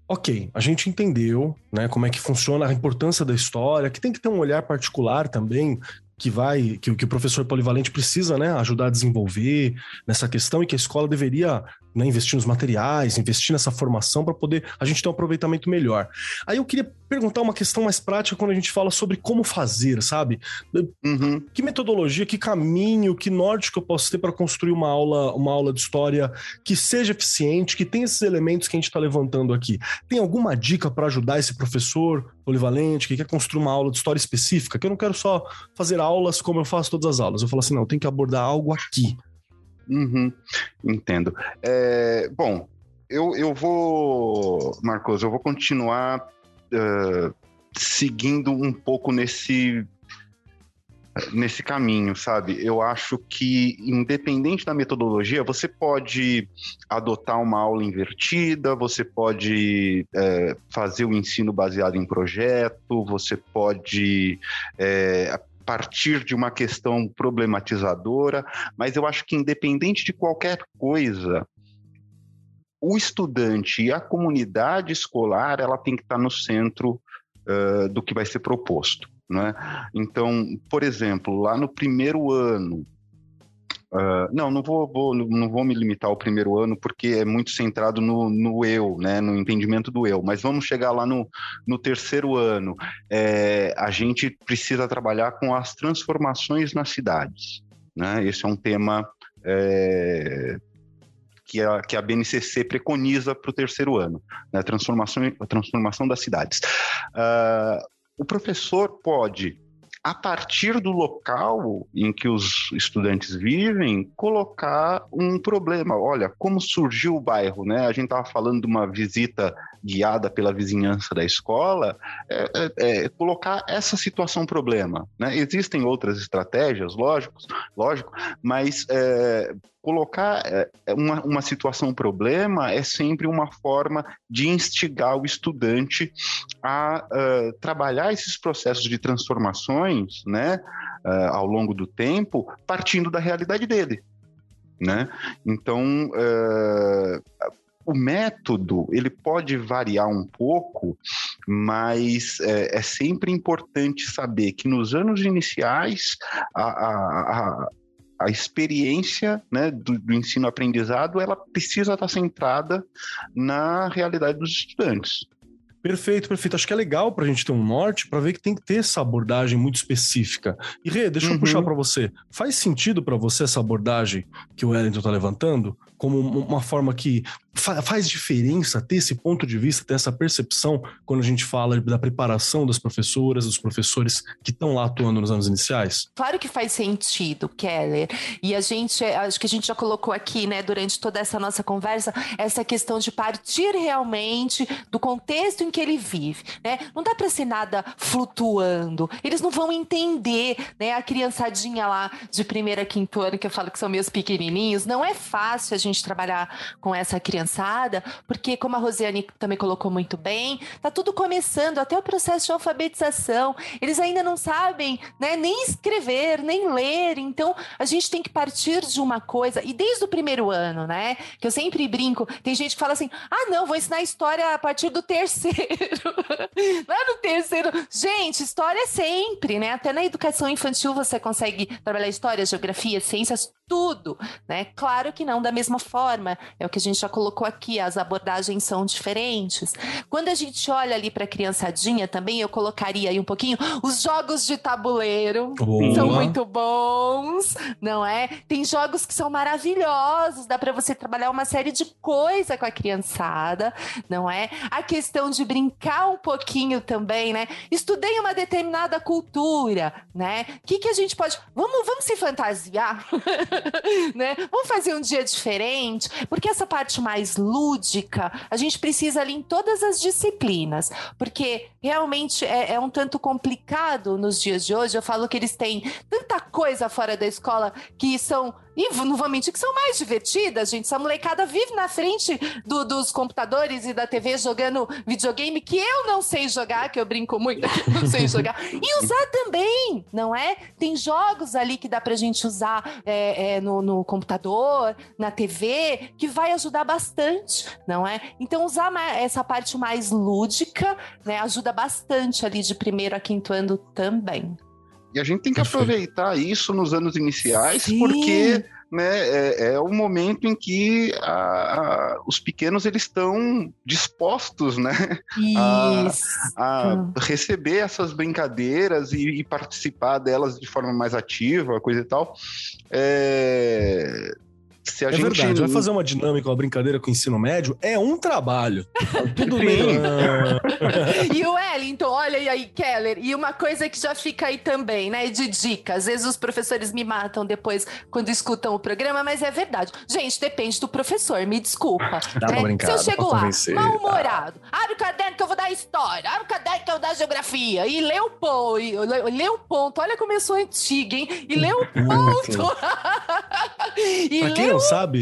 ok, a gente entendeu, né, como é que funciona a importância da história, que tem que ter um olhar particular também que vai, que, que o professor polivalente precisa, né, ajudar a desenvolver nessa questão e que a escola deveria né, investir nos materiais, investir nessa formação para poder a gente ter um aproveitamento melhor. Aí eu queria perguntar uma questão mais prática quando a gente fala sobre como fazer, sabe? Uhum. Que metodologia, que caminho, que norte que eu posso ter para construir uma aula, uma aula de história que seja eficiente, que tenha esses elementos que a gente está levantando aqui. Tem alguma dica para ajudar esse professor polivalente que quer construir uma aula de história específica? Que eu não quero só fazer aulas como eu faço todas as aulas. Eu falo assim, não, tem que abordar algo aqui. Uhum, entendo. É, bom, eu, eu vou, Marcos, eu vou continuar uh, seguindo um pouco nesse nesse caminho, sabe? Eu acho que, independente da metodologia, você pode adotar uma aula invertida, você pode fazer o ensino baseado em projeto, você pode partir de uma questão problematizadora, mas eu acho que, independente de qualquer coisa, o estudante e a comunidade escolar ela tem que estar no centro uh, do que vai ser proposto. Né? Então, por exemplo, lá no primeiro ano, Uh, não, não vou, vou, não vou me limitar ao primeiro ano, porque é muito centrado no, no eu, né, no entendimento do eu. Mas vamos chegar lá no, no terceiro ano. É, a gente precisa trabalhar com as transformações nas cidades. Né? Esse é um tema é, que, a, que a BNCC preconiza para o terceiro ano, né? transformação, a transformação das cidades. Uh, o professor pode a partir do local em que os estudantes vivem, colocar um problema. Olha, como surgiu o bairro, né? A gente estava falando de uma visita guiada pela vizinhança da escola, é, é, é, colocar essa situação problema. Né? Existem outras estratégias, lógico, lógico mas é, colocar é, uma, uma situação problema é sempre uma forma de instigar o estudante a uh, trabalhar esses processos de transformações né, uh, ao longo do tempo, partindo da realidade dele. Né? Então, uh, o método ele pode variar um pouco, mas é, é sempre importante saber que nos anos iniciais a, a, a a experiência né, do, do ensino-aprendizado ela precisa estar centrada na realidade dos estudantes. Perfeito, perfeito. Acho que é legal para a gente ter um norte para ver que tem que ter essa abordagem muito específica. E Rê, deixa uhum. eu puxar para você. Faz sentido para você essa abordagem que o Wellington está levantando? Como uma forma que fa faz diferença ter esse ponto de vista, ter essa percepção quando a gente fala da preparação das professoras, dos professores que estão lá atuando nos anos iniciais? Claro que faz sentido, Keller. E a gente, acho que a gente já colocou aqui, né, durante toda essa nossa conversa, essa questão de partir realmente do contexto em que ele vive, né? Não dá para ser nada flutuando. Eles não vão entender, né? A criançadinha lá de primeira quinto ano que eu falo que são meus pequenininhos, não é fácil a gente gente trabalhar com essa criançada, porque, como a Rosiane também colocou muito bem, tá tudo começando, até o processo de alfabetização. Eles ainda não sabem né, nem escrever, nem ler. Então, a gente tem que partir de uma coisa, e desde o primeiro ano, né? Que eu sempre brinco, tem gente que fala assim: ah, não, vou ensinar história a partir do terceiro. Lá no terceiro. Gente, história é sempre, né? Até na educação infantil você consegue trabalhar história, geografia, ciências, tudo, né? Claro que não da mesma forma, é o que a gente já colocou aqui, as abordagens são diferentes. Quando a gente olha ali para a criançadinha também, eu colocaria aí um pouquinho os jogos de tabuleiro, Boa. são muito bons, não é? Tem jogos que são maravilhosos, dá para você trabalhar uma série de coisa com a criançada, não é? A questão de brincar um pouquinho também, né? Estudei uma determinada cultura, né? O que, que a gente pode. Vamos, vamos se fantasiar? né? Vamos fazer um dia diferente, porque essa parte mais lúdica a gente precisa ali em todas as disciplinas, porque realmente é, é um tanto complicado nos dias de hoje. Eu falo que eles têm tanta coisa fora da escola que são e não vou mentir que são mais divertidas, gente. Essa molecada vive na frente do, dos computadores e da TV jogando videogame que eu não sei jogar, que eu brinco muito que não sei jogar. E usar também, não é? Tem jogos ali que dá pra gente usar é, é, no, no, computador, na TV, que vai ajudar bastante, não é? Então, usar essa parte mais lúdica, né, ajuda bastante ali de primeiro a quinto ano também. E a gente tem que aproveitar isso nos anos iniciais, Sim. porque né, é, é, o momento em que a, a, os pequenos eles estão dispostos né, a, a, receber essas brincadeiras e, e, participar delas de forma mais ativa, coisa e tal. É, se a é gente... verdade, vai fazer uma dinâmica, uma brincadeira com o ensino médio, é um trabalho. Tudo bem. e o Wellington, olha aí, Keller, e uma coisa que já fica aí também, né, de dica. Às vezes os professores me matam depois quando escutam o programa, mas é verdade. Gente, depende do professor, me desculpa. Dá né? Se eu chego lá, mal-humorado, abre o caderno que eu vou dar história, abre o caderno que eu vou dar geografia, e lê o ponto, lê o ponto, olha como eu sou antiga, hein? E lê o ponto. e pra quem não sabe,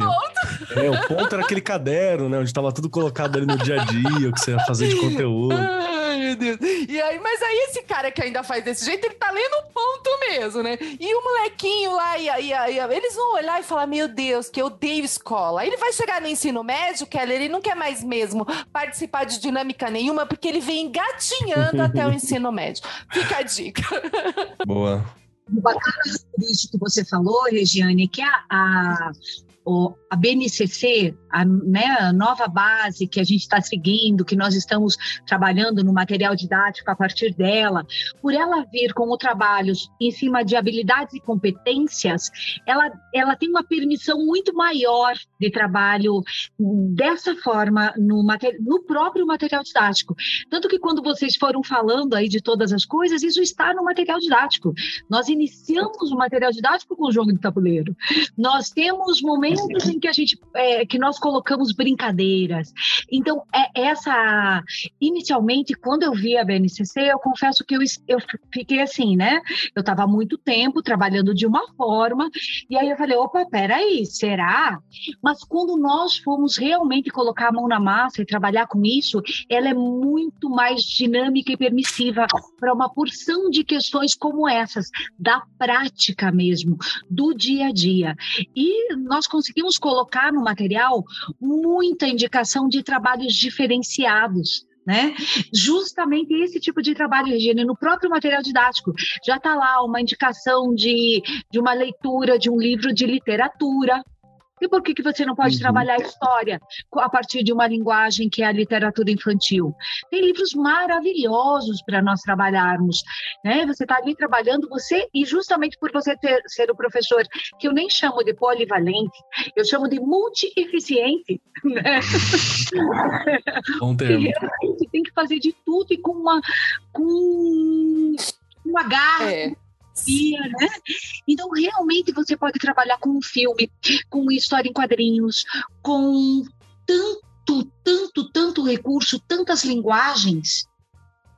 é, o ponto era aquele caderno, né? Onde estava tudo colocado ali no dia a dia, o que você ia fazer de conteúdo. Ai, meu Deus. E aí, mas aí esse cara que ainda faz desse jeito, ele tá lendo o ponto mesmo, né? E o molequinho lá, e, e, e, eles vão olhar e falar: Meu Deus, que eu odeio escola. Aí ele vai chegar no ensino médio, Keller, ele não quer mais mesmo participar de dinâmica nenhuma, porque ele vem engatinhando até o ensino médio. Fica a dica. Boa. O bacana disso que você falou, Regiane, é que a, a, を a BNCC, a, né, a nova base que a gente está seguindo, que nós estamos trabalhando no material didático a partir dela, por ela vir com o trabalho em cima de habilidades e competências, ela, ela tem uma permissão muito maior de trabalho dessa forma no, no próprio material didático. Tanto que quando vocês foram falando aí de todas as coisas, isso está no material didático. Nós iniciamos o material didático com o jogo de tabuleiro. Nós temos momentos em que a gente é, que nós colocamos brincadeiras. Então, é essa inicialmente quando eu vi a BNCC, eu confesso que eu, eu fiquei assim, né? Eu estava muito tempo trabalhando de uma forma e aí eu falei, opa, peraí, será? Mas quando nós fomos realmente colocar a mão na massa e trabalhar com isso, ela é muito mais dinâmica e permissiva para uma porção de questões como essas, da prática mesmo, do dia a dia. E nós conseguimos colocar no material muita indicação de trabalhos diferenciados. Né? Justamente esse tipo de trabalho, Regina, no próprio material didático. Já está lá uma indicação de, de uma leitura de um livro de literatura, e por que, que você não pode uhum. trabalhar a história a partir de uma linguagem que é a literatura infantil? Tem livros maravilhosos para nós trabalharmos. Né? Você está ali trabalhando, você, e justamente por você ter, ser o professor, que eu nem chamo de polivalente, eu chamo de multi-eficiente. Né? Bom termo. tem que fazer de tudo e com uma. Com uma garra, é né? Então, realmente, você pode trabalhar com um filme, com história em quadrinhos, com tanto, tanto, tanto recurso, tantas linguagens,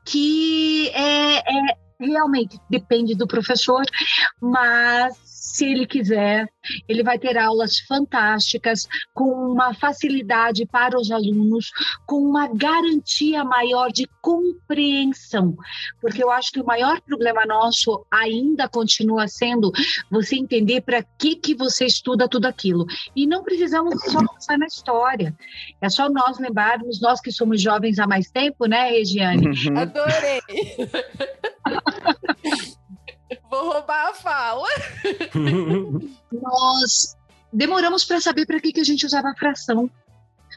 que é, é realmente depende do professor, mas se ele quiser, ele vai ter aulas fantásticas, com uma facilidade para os alunos, com uma garantia maior de compreensão. Porque eu acho que o maior problema nosso ainda continua sendo você entender para que, que você estuda tudo aquilo. E não precisamos só pensar na história. É só nós lembrarmos, nós que somos jovens há mais tempo, né, Regiane? Uhum. Adorei! Vou roubar a fala. Nós demoramos para saber para que, que a gente usava a fração.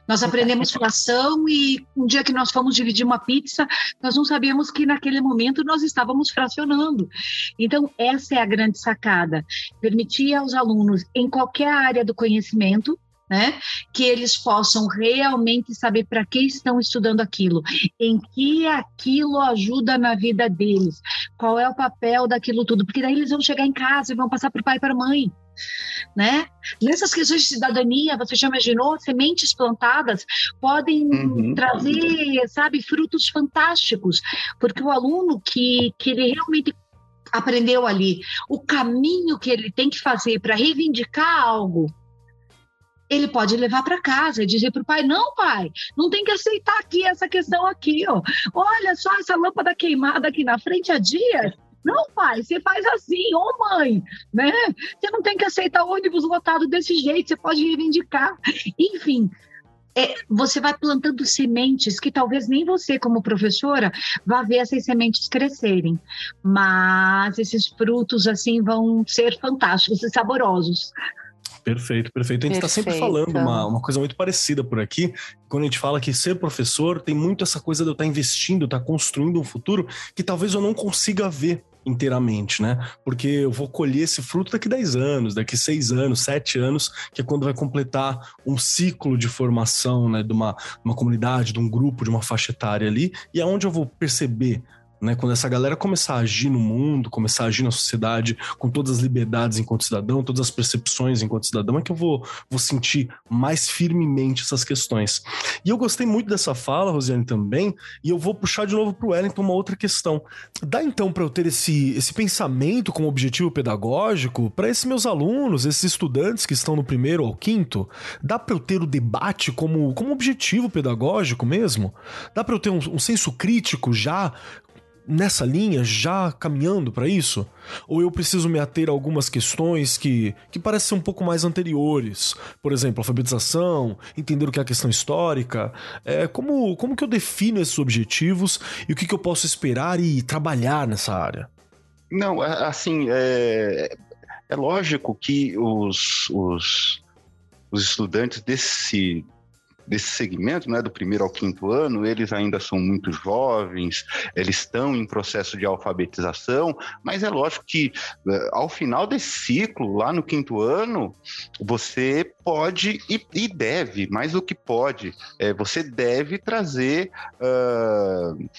Nós aprendemos fração e um dia que nós fomos dividir uma pizza, nós não sabíamos que naquele momento nós estávamos fracionando. Então, essa é a grande sacada. Permitir aos alunos, em qualquer área do conhecimento, né? Que eles possam realmente saber para que estão estudando aquilo, em que aquilo ajuda na vida deles, qual é o papel daquilo tudo, porque daí eles vão chegar em casa e vão passar para o pai e para a mãe. Né? Nessas questões de cidadania, você já imaginou? Sementes plantadas podem uhum. trazer, sabe, frutos fantásticos, porque o aluno que, que ele realmente aprendeu ali o caminho que ele tem que fazer para reivindicar algo, ele pode levar para casa e dizer para o pai: não, pai, não tem que aceitar aqui essa questão aqui, ó. Olha só essa lâmpada queimada aqui na frente há dias. Não, pai, você faz assim, ô mãe, né? Você não tem que aceitar ônibus lotado desse jeito, você pode reivindicar. Enfim, é, você vai plantando sementes que talvez nem você, como professora, vá ver essas sementes crescerem. Mas esses frutos, assim, vão ser fantásticos e saborosos. Perfeito, perfeito. A gente está sempre falando uma, uma coisa muito parecida por aqui, quando a gente fala que ser professor tem muito essa coisa de eu estar tá investindo, estar tá construindo um futuro que talvez eu não consiga ver inteiramente, né? Porque eu vou colher esse fruto daqui 10 anos, daqui 6 anos, 7 anos, que é quando vai completar um ciclo de formação, né, de uma, uma comunidade, de um grupo, de uma faixa etária ali, e é onde eu vou perceber né? Quando essa galera começar a agir no mundo, começar a agir na sociedade com todas as liberdades enquanto cidadão, todas as percepções enquanto cidadão, é que eu vou, vou sentir mais firmemente essas questões. E eu gostei muito dessa fala, Rosiane, também, e eu vou puxar de novo para o Wellington uma outra questão. Dá então para eu ter esse, esse pensamento como objetivo pedagógico para esses meus alunos, esses estudantes que estão no primeiro ao quinto? Dá para eu ter o debate como, como objetivo pedagógico mesmo? Dá para eu ter um, um senso crítico já nessa linha, já caminhando para isso? Ou eu preciso me ater a algumas questões que, que parecem um pouco mais anteriores? Por exemplo, alfabetização, entender o que é a questão histórica. É, como, como que eu defino esses objetivos e o que, que eu posso esperar e trabalhar nessa área? Não, assim, é, é lógico que os, os, os estudantes desse, desse segmento, né, do primeiro ao quinto ano, eles ainda são muito jovens, eles estão em processo de alfabetização, mas é lógico que eh, ao final desse ciclo, lá no quinto ano, você pode e, e deve, mais do que pode, é, você deve trazer uh,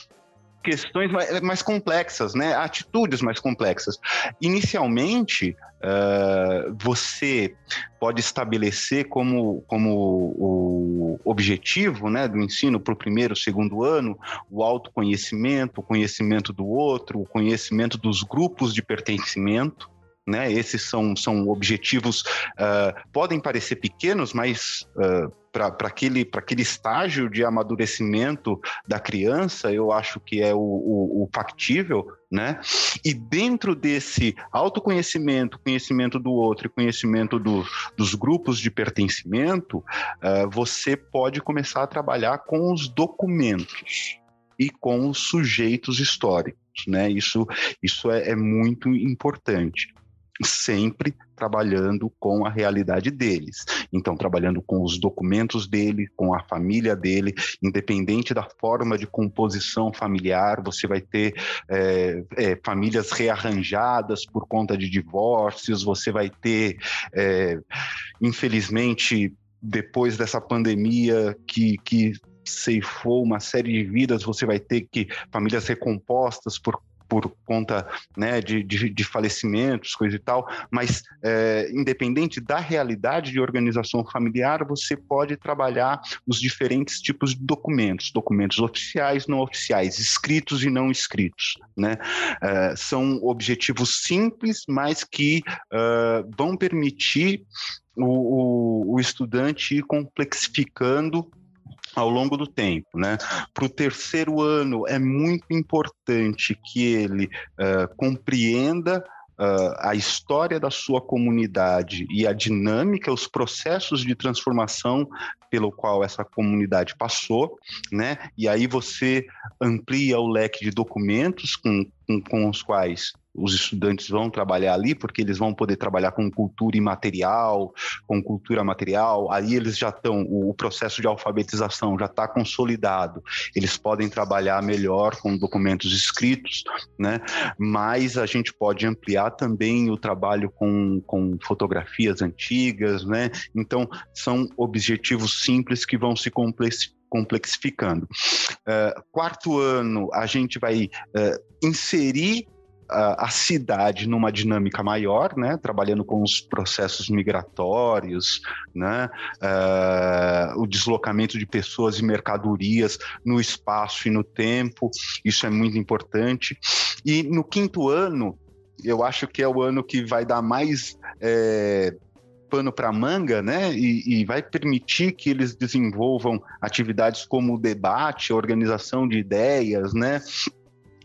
questões mais, mais, complexas, né? atitudes mais complexas. Inicialmente, uh, você pode estabelecer como, como o objetivo né, do ensino para o primeiro, segundo ano, o autoconhecimento, o conhecimento do outro, o conhecimento dos grupos de pertencimento. Né? Esses são, são objetivos, uh, podem parecer pequenos, mas uh, para aquele, aquele estágio de amadurecimento da criança, eu acho que é o, o, o factível, né? E dentro desse autoconhecimento, conhecimento do outro e conhecimento do, dos grupos de pertencimento, uh, você pode começar a trabalhar com os documentos e com os sujeitos históricos, né? Isso, isso é, é muito importante sempre trabalhando com a realidade deles. Então, trabalhando com os documentos dele, com a família dele, independente da forma de composição familiar, você vai ter é, é, famílias rearranjadas por conta de divórcios, você vai ter, é, infelizmente, depois dessa pandemia que, que ceifou uma série de vidas, você vai ter que famílias recompostas por por conta né, de, de, de, falecimentos, coisa e tal, mas é, independente da realidade de organização familiar, você pode trabalhar os diferentes tipos de documentos, documentos oficiais, não oficiais, escritos e não escritos. Né? É, são objetivos simples, mas que uh, vão permitir o, o, o estudante ir complexificando ao longo do tempo, né? Para o terceiro ano é muito importante que ele uh, compreenda Uh, a história da sua comunidade e a dinâmica, os processos de transformação pelo qual essa comunidade passou, né? E aí você amplia o leque de documentos com, com, com os quais os estudantes vão trabalhar ali, porque eles vão poder trabalhar com cultura imaterial, com cultura material, aí eles já estão, o processo de alfabetização já está consolidado, eles podem trabalhar melhor com documentos escritos, né? Mas a gente pode ampliar também o trabalho com, com fotografias antigas, né? Então, são objetivos simples que vão se complexificando. Uh, quarto ano, a gente vai uh, inserir a, cidade numa dinâmica maior, né, trabalhando com os processos migratórios, né, uh, o deslocamento de pessoas e mercadorias no espaço e no tempo, isso é muito importante. E no quinto ano, eu acho que é o ano que vai dar mais é, pano para manga, né? E, e, vai permitir que eles desenvolvam atividades como o debate, organização de ideias, né?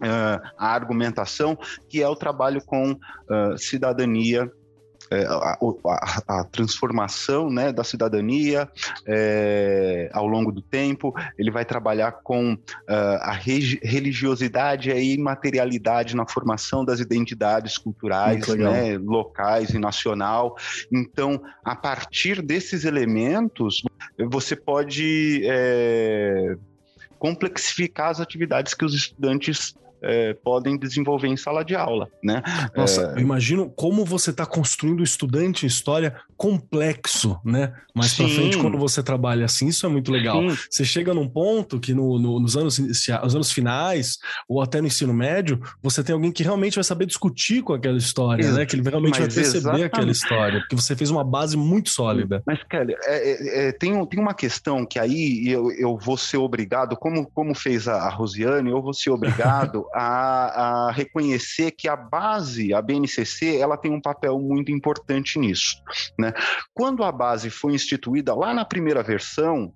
Uh, a argumentação, que é o trabalho com uh, cidadania é, a, a, a, transformação né, da cidadania é, ao longo do tempo, ele vai trabalhar com uh, a religiosidade e a imaterialidade na formação das identidades culturais né, locais e nacional. Então, a partir desses elementos, você pode é, complexificar as atividades que os estudantes é, podem desenvolver em sala de aula, né? Nossa, é... eu imagino como você está construindo o estudante em história complexo, né? Mais para frente, quando você trabalha assim, isso é muito legal. Sim. Você chega num ponto que no, no, nos anos, nos anos finais, ou até no ensino médio, você tem alguém que realmente vai saber discutir com aquela história, né? Que ele realmente Mas vai perceber exatamente. aquela história, porque você fez uma base muito sólida. Mas, Kelly, é, é, é, tem, tem uma questão que aí eu, eu vou ser obrigado, como, como fez a, a Rosiane, eu vou ser obrigado a, a reconhecer que a base, a BNCC, ela tem um papel muito importante nisso. Né? Quando a base foi instituída lá na primeira versão,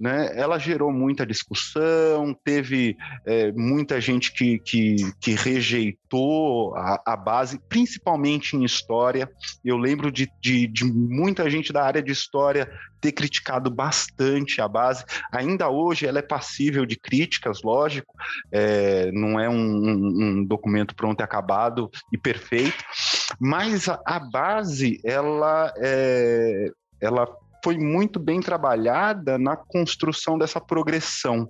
né, ela gerou muita discussão, teve é, muita gente que, que, que rejeitou a, a, base, principalmente em história. Eu lembro de, de, de, muita gente da área de história ter criticado bastante a base. Ainda hoje ela é passível de críticas, lógico, é, não é um, um, documento pronto e acabado e perfeito, mas a, a base ela é, ela foi muito bem trabalhada na construção dessa progressão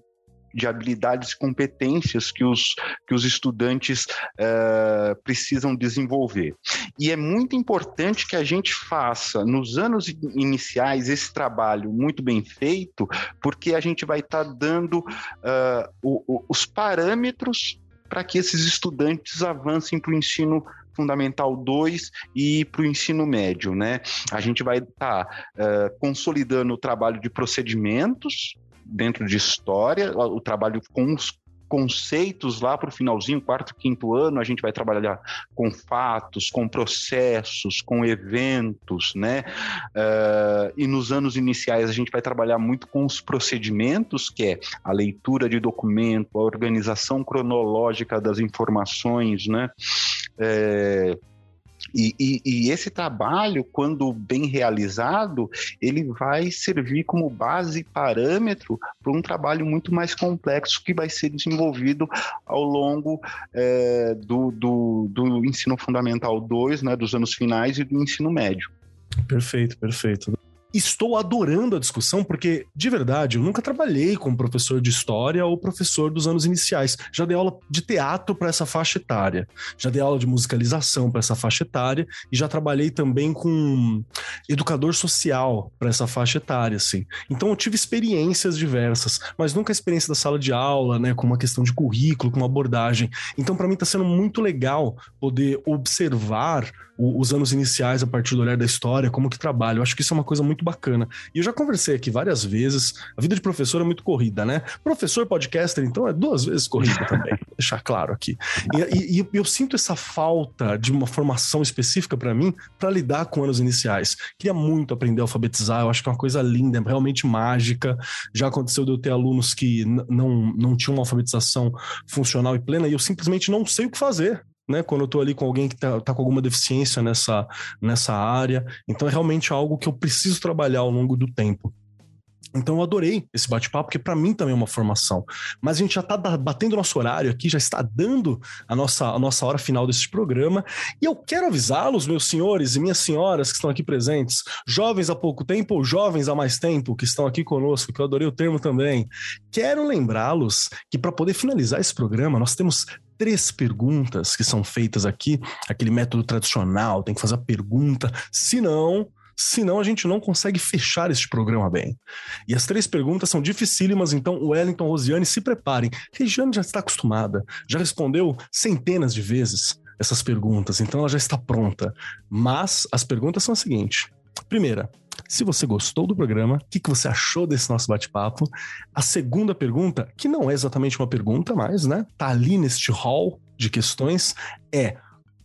de habilidades e competências que os, que os estudantes uh, precisam desenvolver. E é muito importante que a gente faça, nos anos iniciais, esse trabalho muito bem feito, porque a gente vai estar tá dando uh, o, o, os parâmetros para que esses estudantes avancem para o ensino Fundamental 2 e para o ensino médio, né? A gente vai estar tá, uh, consolidando o trabalho de procedimentos dentro de história, o trabalho com os conceitos lá para o finalzinho, quarto, quinto ano, a gente vai trabalhar com fatos, com processos, com eventos, né? Uh, e nos anos iniciais a gente vai trabalhar muito com os procedimentos, que é a leitura de documento, a organização cronológica das informações, né? É, e, e, e, esse trabalho, quando bem realizado, ele vai servir como base e parâmetro para um trabalho muito mais complexo que vai ser desenvolvido ao longo é, do, do, do, ensino fundamental 2, né, dos anos finais e do ensino médio. Perfeito, perfeito. Estou adorando a discussão porque, de verdade, eu nunca trabalhei como professor de história ou professor dos anos iniciais. Já dei aula de teatro para essa faixa etária, já dei aula de musicalização para essa faixa etária e já trabalhei também com educador social para essa faixa etária, assim. Então eu tive experiências diversas, mas nunca a experiência da sala de aula, né, com uma questão de currículo, com uma abordagem. Então para mim está sendo muito legal poder observar os anos iniciais a partir do olhar da história, como que trabalha. Eu acho que isso é uma coisa muito bacana. E eu já conversei aqui várias vezes. A vida de professor é muito corrida, né? Professor podcaster, então, é duas vezes corrida também. Vou deixar claro aqui. E, e, e, eu sinto essa falta de uma formação específica para mim para lidar com anos iniciais. Queria muito aprender a alfabetizar. Eu acho que é uma coisa linda, é realmente mágica. Já aconteceu de eu ter alunos que não, não tinham uma alfabetização funcional e plena e eu simplesmente não sei o que fazer né? Quando eu estou ali com alguém que está tá com alguma deficiência nessa, nessa área. Então é realmente algo que eu preciso trabalhar ao longo do tempo. Então eu adorei esse bate-papo, porque para mim também é uma formação. Mas a gente já está batendo nosso horário aqui, já está dando a nossa, a nossa hora final desse programa. E eu quero avisá-los, meus senhores e minhas senhoras que estão aqui presentes, jovens há pouco tempo ou jovens há mais tempo que estão aqui conosco, que eu adorei o termo também. Quero lembrá-los que para poder finalizar esse programa, nós temos três perguntas que são feitas aqui, aquele método tradicional, tem que fazer a pergunta, senão senão a gente não consegue fechar este programa bem. E as três perguntas são dificílimas, então Wellington, Rosiane, se preparem. Regiane já está acostumada, já respondeu centenas de vezes essas perguntas, então ela já está pronta. Mas as perguntas são as seguintes. Primeira, se você gostou do programa, o que, que você achou desse nosso bate-papo? A segunda pergunta, que não é exatamente uma pergunta, mas, né, tá ali neste hall de questões, é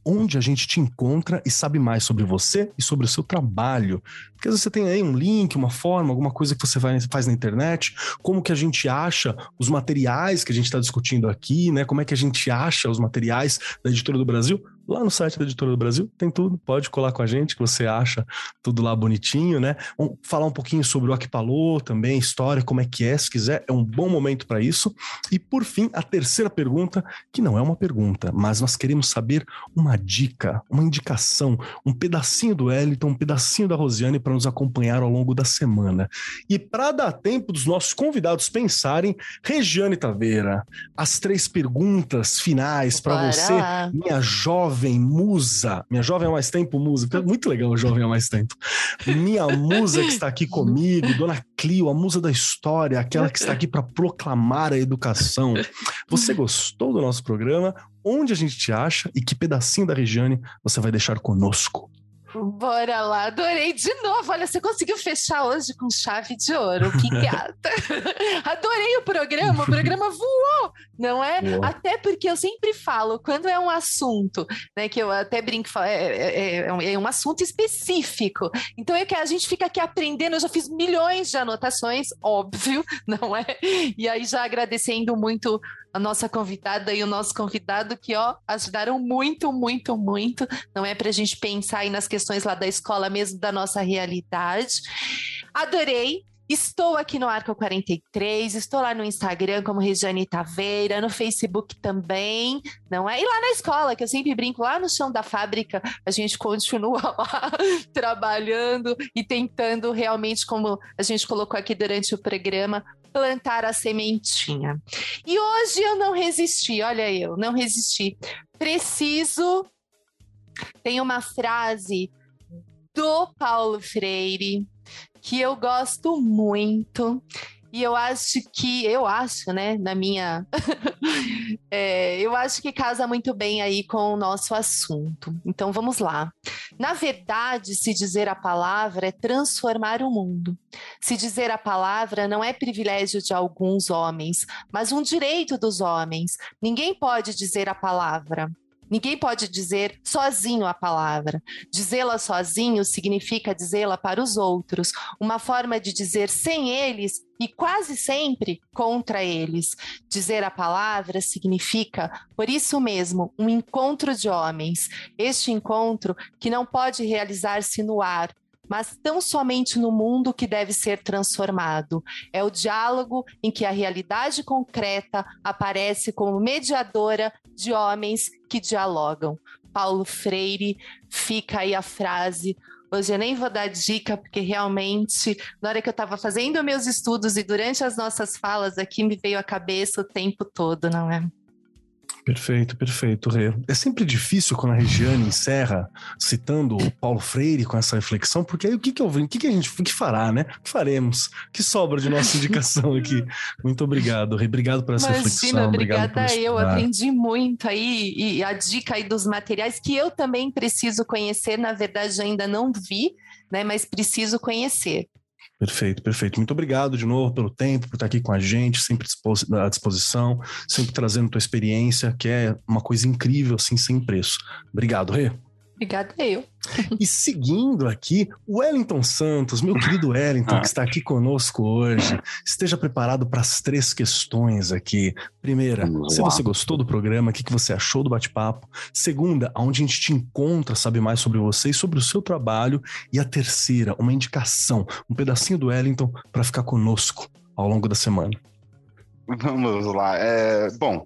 onde a gente te encontra e sabe mais sobre você e sobre o seu trabalho. Porque você tem aí um link, uma forma, alguma coisa que você faz na internet, como que a gente acha os materiais que a gente está discutindo aqui, né? Como é que a gente acha os materiais da Editora do Brasil? Lá no site da Editora do Brasil tem tudo, pode colar com a gente que você acha tudo lá bonitinho, né? Vamos falar um pouquinho sobre o Aquipalô também, história, como é que é, se quiser, é um bom momento para isso. E por fim, a terceira pergunta, que não é uma pergunta, mas nós queremos saber uma dica, uma indicação, um pedacinho do Wellington, um pedacinho da Rosiane para nos acompanhar ao longo da semana. E para dar tempo dos nossos convidados pensarem, Regiane Taveira, as três perguntas finais para você, minha jovem musa, minha jovem há mais tempo musa, muito legal jovem há mais tempo. Minha musa que está aqui comigo, Dona Clio, a musa da história, aquela que está aqui para proclamar a educação. Você gostou do nosso programa? Onde a gente te acha e que pedacinho da Regiane você vai deixar conosco? Bora lá, adorei de novo. Olha, você conseguiu fechar hoje com chave de ouro. Que gata. adorei o programa, o programa voou, não é? Até porque eu sempre falo, quando é um assunto, né, que eu até brinco, é, é, é, é um assunto específico. Então é que a gente fica aqui aprendendo. Eu já fiz milhões de anotações, óbvio, não é? E aí já agradecendo muito a nossa convidada e o nosso convidado que, ó, ajudaram muito, muito, muito. Não é para a gente pensar aí nas questões lá da escola mesmo, da nossa realidade. Adorei. Estou aqui no Arco 43, estou lá no Instagram como Regiane Taveira, no Facebook também, não é? E lá na escola, que eu sempre brinco, lá no chão da fábrica, a gente continua lá trabalhando e tentando realmente, como a gente colocou aqui durante o programa, plantar a sementinha. E hoje eu não resisti, olha eu, não resisti. Preciso. Tem uma frase do Paulo Freire que eu gosto muito e eu acho que, eu acho, né, na minha. é, eu acho que casa muito bem aí com o nosso assunto. Então vamos lá. Na verdade, se dizer a palavra é transformar o mundo. Se dizer a palavra não é privilégio de alguns homens, mas um direito dos homens. Ninguém pode dizer a palavra. Ninguém pode dizer sozinho a palavra. Dizê-la sozinho significa dizê-la para os outros, uma forma de dizer sem eles e quase sempre contra eles. Dizer a palavra significa, por isso mesmo, um encontro de homens. Este encontro que não pode realizar-se no ar, mas tão somente no mundo que deve ser transformado. É o diálogo em que a realidade concreta aparece como mediadora de homens que dialogam. Paulo Freire, fica aí a frase. Hoje eu nem vou dar dica, porque realmente, na hora que eu estava fazendo meus estudos e durante as nossas falas aqui, me veio à cabeça o tempo todo, não é? Perfeito, perfeito, Rê. É sempre difícil quando a Regiane encerra citando o Paulo Freire com essa reflexão, porque aí o que, que, eu, o que, que a gente o que fará, né? O que faremos? O que sobra de nossa indicação aqui? Muito obrigado, Rê. Obrigado por essa Imagina, reflexão. Obrigada eu. Aprendi muito aí e a dica aí dos materiais que eu também preciso conhecer. Na verdade, ainda não vi, né? Mas preciso conhecer. Perfeito, perfeito. Muito obrigado de novo pelo tempo, por estar aqui com a gente, sempre à disposição, sempre trazendo tua experiência, que é uma coisa incrível, assim, sem preço. Obrigado, Rê. Obrigada eu. E seguindo aqui, o Wellington Santos, meu querido Wellington, que está aqui conosco hoje, esteja preparado para as três questões aqui. Primeira, se você gostou do programa, o que você achou do bate-papo? Segunda, aonde a gente te encontra, sabe mais sobre você e sobre o seu trabalho? E a terceira, uma indicação, um pedacinho do Wellington para ficar conosco ao longo da semana. Vamos lá. É, bom,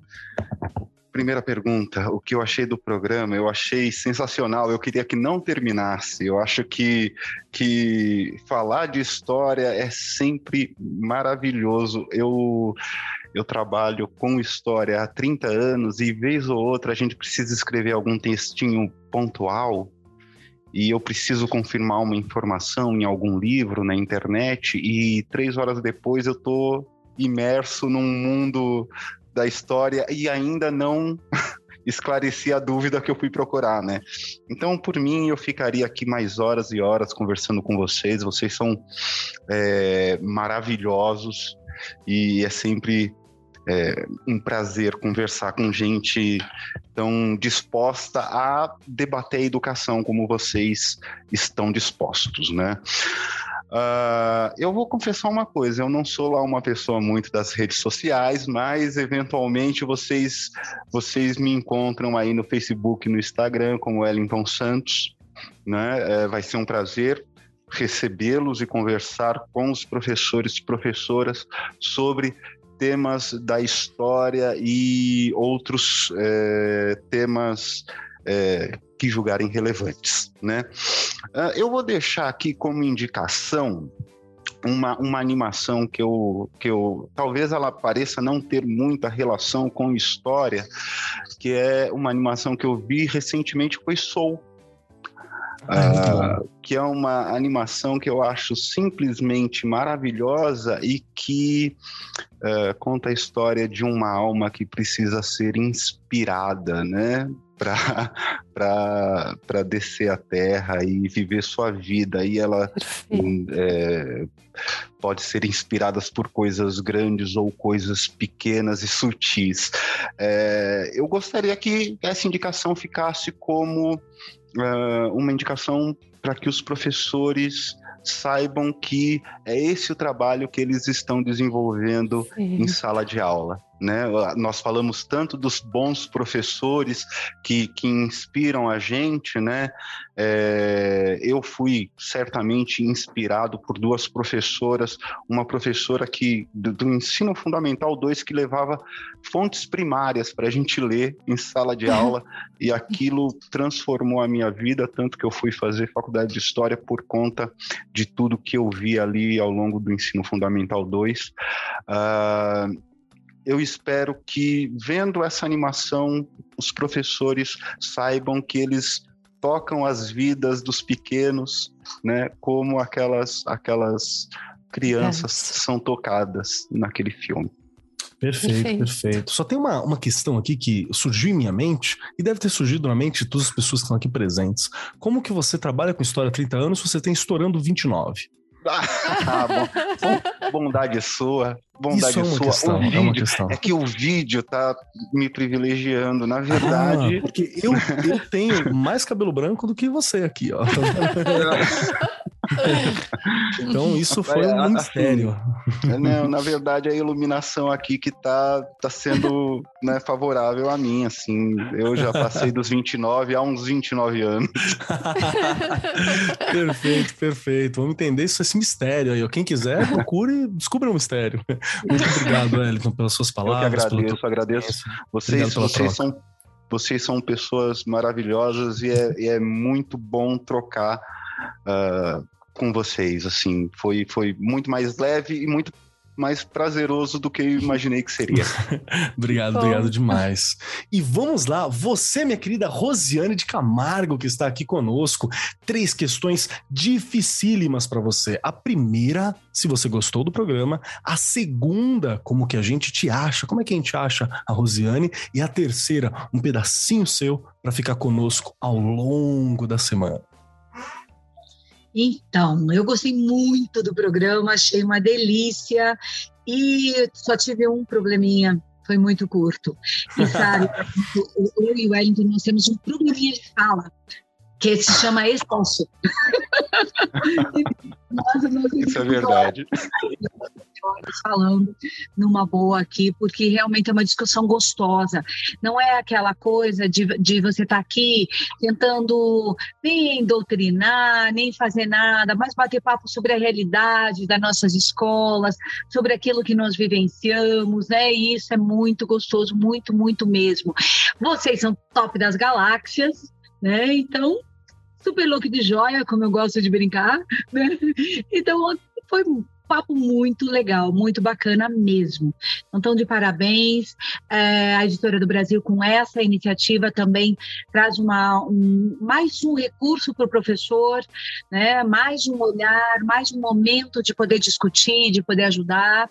primeira pergunta, o que eu achei do programa, eu achei sensacional. Eu queria que não terminasse. Eu acho que, que falar de história é sempre maravilhoso. Eu, eu trabalho com história há 30 anos e, vez ou outra, a gente precisa escrever algum textinho pontual e eu preciso confirmar uma informação em algum livro na internet e três horas depois eu tô imerso num mundo da história e ainda não esclareci a dúvida que eu fui procurar, né? Então, por mim, eu ficaria aqui mais horas e horas conversando com vocês. Vocês são é, maravilhosos e é sempre é, um prazer conversar com gente tão disposta a debater a educação como vocês estão dispostos, né? Uh, eu vou confessar uma coisa, eu não sou lá uma pessoa muito das redes sociais, mas eventualmente vocês, vocês me encontram aí no Facebook, no Instagram, como Wellington Santos. Né? É, vai ser um prazer recebê-los e conversar com os professores e professoras sobre temas da história e outros é, temas é, que julgarem relevantes, né? Uh, eu vou deixar aqui como indicação uma, uma animação que eu, que eu talvez ela pareça não ter muita relação com história, que é uma animação que eu vi recentemente foi Soul. Uh, que é uma animação que eu acho simplesmente maravilhosa e que uh, conta a história de uma alma que precisa ser inspirada, né? Para descer a terra e viver sua vida. E ela é, pode ser inspirada por coisas grandes ou coisas pequenas e sutis. É, eu gostaria que essa indicação ficasse como uh, uma indicação para que os professores saibam que é esse o trabalho que eles estão desenvolvendo Sim. em sala de aula. Né? Nós falamos tanto dos bons professores que, que inspiram a gente, né? É, eu fui certamente inspirado por duas professoras, uma professora que do, do ensino fundamental 2 que levava fontes primárias para a gente ler em sala de aula e aquilo transformou a minha vida, tanto que eu fui fazer faculdade de história por conta de tudo que eu vi ali ao longo do ensino fundamental 2. Uh, ah, eu espero que, vendo essa animação, os professores saibam que eles tocam as vidas dos pequenos, né, como aquelas, aquelas crianças é. são tocadas naquele filme. Perfeito, perfeito, perfeito. Só tem uma, uma questão aqui que surgiu em minha mente e deve ter surgido na mente de todas as pessoas que estão aqui presentes. Como que você trabalha com história há 30 anos se você tem estourando 29? Ah, bom, bondade sua, bondade Isso é sua. Questão, o vídeo, é, é, que o vídeo tá me privilegiando, na verdade. Ah, porque eu, eu tenho mais cabelo branco do que você aqui, ó. então isso foi um assim, mistério. Não, na verdade a iluminação aqui que tá, tá sendo né, favorável a mim, assim. Eu já passei dos 29 há uns 29 anos. perfeito, perfeito. Vamos entender isso, esse mistério aí. Quem quiser, procure e descubra o um mistério. Muito obrigado, Wellington, pelas suas palavras. Eu que agradeço, agradeço. Vocês, vocês são vocês são pessoas maravilhosas e é, e é muito bom trocar uh, com vocês, assim, foi, foi muito mais leve e muito mais prazeroso do que eu imaginei que seria. obrigado, Bom. obrigado demais. E vamos lá, você, minha querida Rosiane de Camargo, que está aqui conosco, três questões dificílimas para você. A primeira, se você gostou do programa, a segunda, como que a gente te acha, como é que a gente acha a Rosiane, e a terceira, um pedacinho seu para ficar conosco ao longo da semana. Então, eu gostei muito do programa, achei uma delícia e só tive um probleminha, foi muito curto. E sabe, eu e o Wellington nós temos um probleminha de fala que se chama expanso. Isso é verdade. Falando numa boa aqui, porque realmente é uma discussão gostosa. Não é aquela coisa de, de você estar tá aqui tentando nem doutrinar, nem fazer nada, mas bater papo sobre a realidade das nossas escolas, sobre aquilo que nós vivenciamos, né? E isso é muito gostoso, muito, muito mesmo. Vocês são top das galáxias, né? Então, super look de joia, como eu gosto de brincar, né? Então, foi papo muito legal, muito bacana mesmo. Então, de parabéns. É, a Editora do Brasil, com essa iniciativa, também traz uma, um, mais um recurso para o professor, né? mais um olhar, mais um momento de poder discutir, de poder ajudar.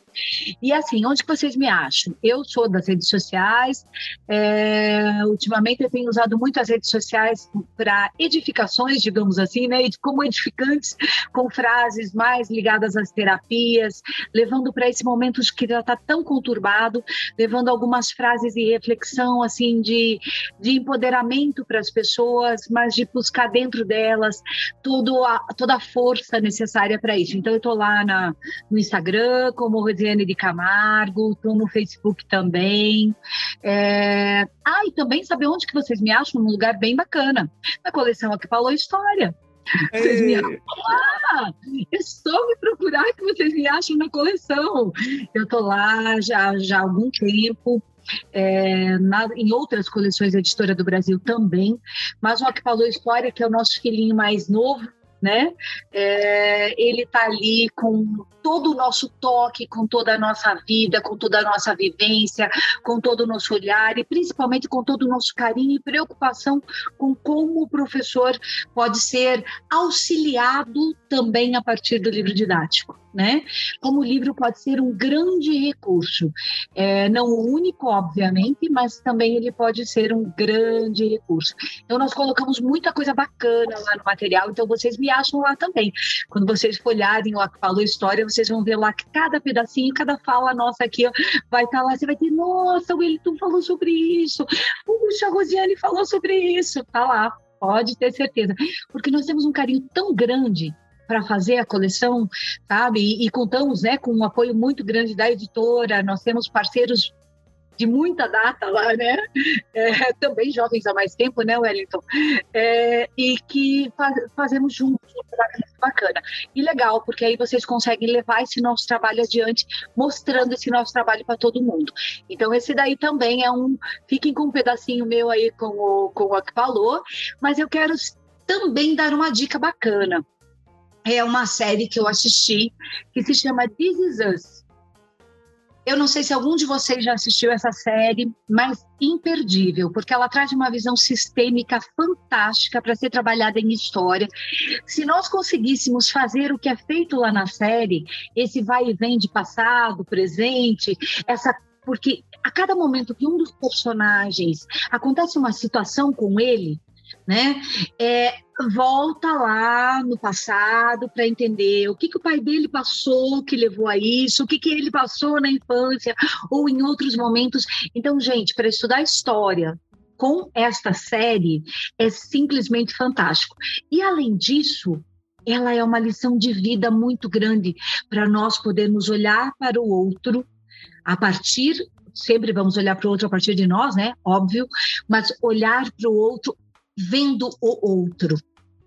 E assim, onde que vocês me acham? Eu sou das redes sociais, é, ultimamente eu tenho usado muito as redes sociais para edificações, digamos assim, né? como edificantes, com frases mais ligadas às terapias terapias, levando para esse momento que já está tão conturbado, levando algumas frases de reflexão, assim, de, de empoderamento para as pessoas, mas de buscar dentro delas tudo a, toda a força necessária para isso. Então, eu estou lá na, no Instagram, como Rosiane de Camargo, estou no Facebook também. É... Ah, e também saber onde que vocês me acham, num lugar bem bacana, na coleção Aqui Falou História. Vocês me acham lá. É só me procurar que vocês me acham na coleção. Eu tô lá já, já há algum tempo. é, na, em outras coleções da Editora do Brasil também, mas o que falou História, que é o nosso filhinho mais novo, né? É, ele está ali com todo o nosso toque, com toda a nossa vida, com toda a nossa vivência, com todo o nosso olhar e principalmente com todo o nosso carinho e preocupação com como o professor pode ser auxiliado também a partir do livro didático né? Como o livro pode ser um grande recurso, é, não o único, obviamente, mas também ele pode ser um grande recurso. Então nós colocamos muita coisa bacana lá no material, então vocês me acham lá também. Quando vocês folharem lá que falou história, vocês vão ver lá que cada pedacinho, cada fala nossa aqui ó, vai estar tá lá. Você vai ter, nossa, o Wellington falou sobre isso, puxa, a Rosiane falou sobre isso, tá lá. Pode ter certeza, porque nós temos um carinho tão grande para fazer a coleção, sabe? E, e, contamos né, com um apoio muito grande da editora, nós temos parceiros de muita data lá, né? É, também jovens há mais tempo, né, Wellington? É, e que faz, fazemos juntos bacana. E legal, porque aí vocês conseguem levar esse nosso trabalho adiante, mostrando esse nosso trabalho para todo mundo. Então, esse daí também é um. Fiquem com um pedacinho meu aí com o, com o que falou, mas eu quero também dar uma dica bacana é uma série que eu assisti que se chama This Is Us. Eu não sei se algum de vocês já assistiu essa série, mas imperdível, porque ela traz uma visão sistêmica fantástica para ser trabalhada em história. Se nós conseguíssemos fazer o que é feito lá na série, esse vai e vem de passado, presente, essa porque a cada momento que um dos personagens acontece uma situação com ele, né? É, volta lá no passado para entender o que, que o pai dele passou que levou a isso, o que, que ele passou na infância ou em outros momentos. Então, gente, para estudar história com esta série é simplesmente fantástico. E além disso, ela é uma lição de vida muito grande para nós podermos olhar para o outro a partir sempre vamos olhar para o outro a partir de nós, né? Óbvio, mas olhar para o outro vendo o outro,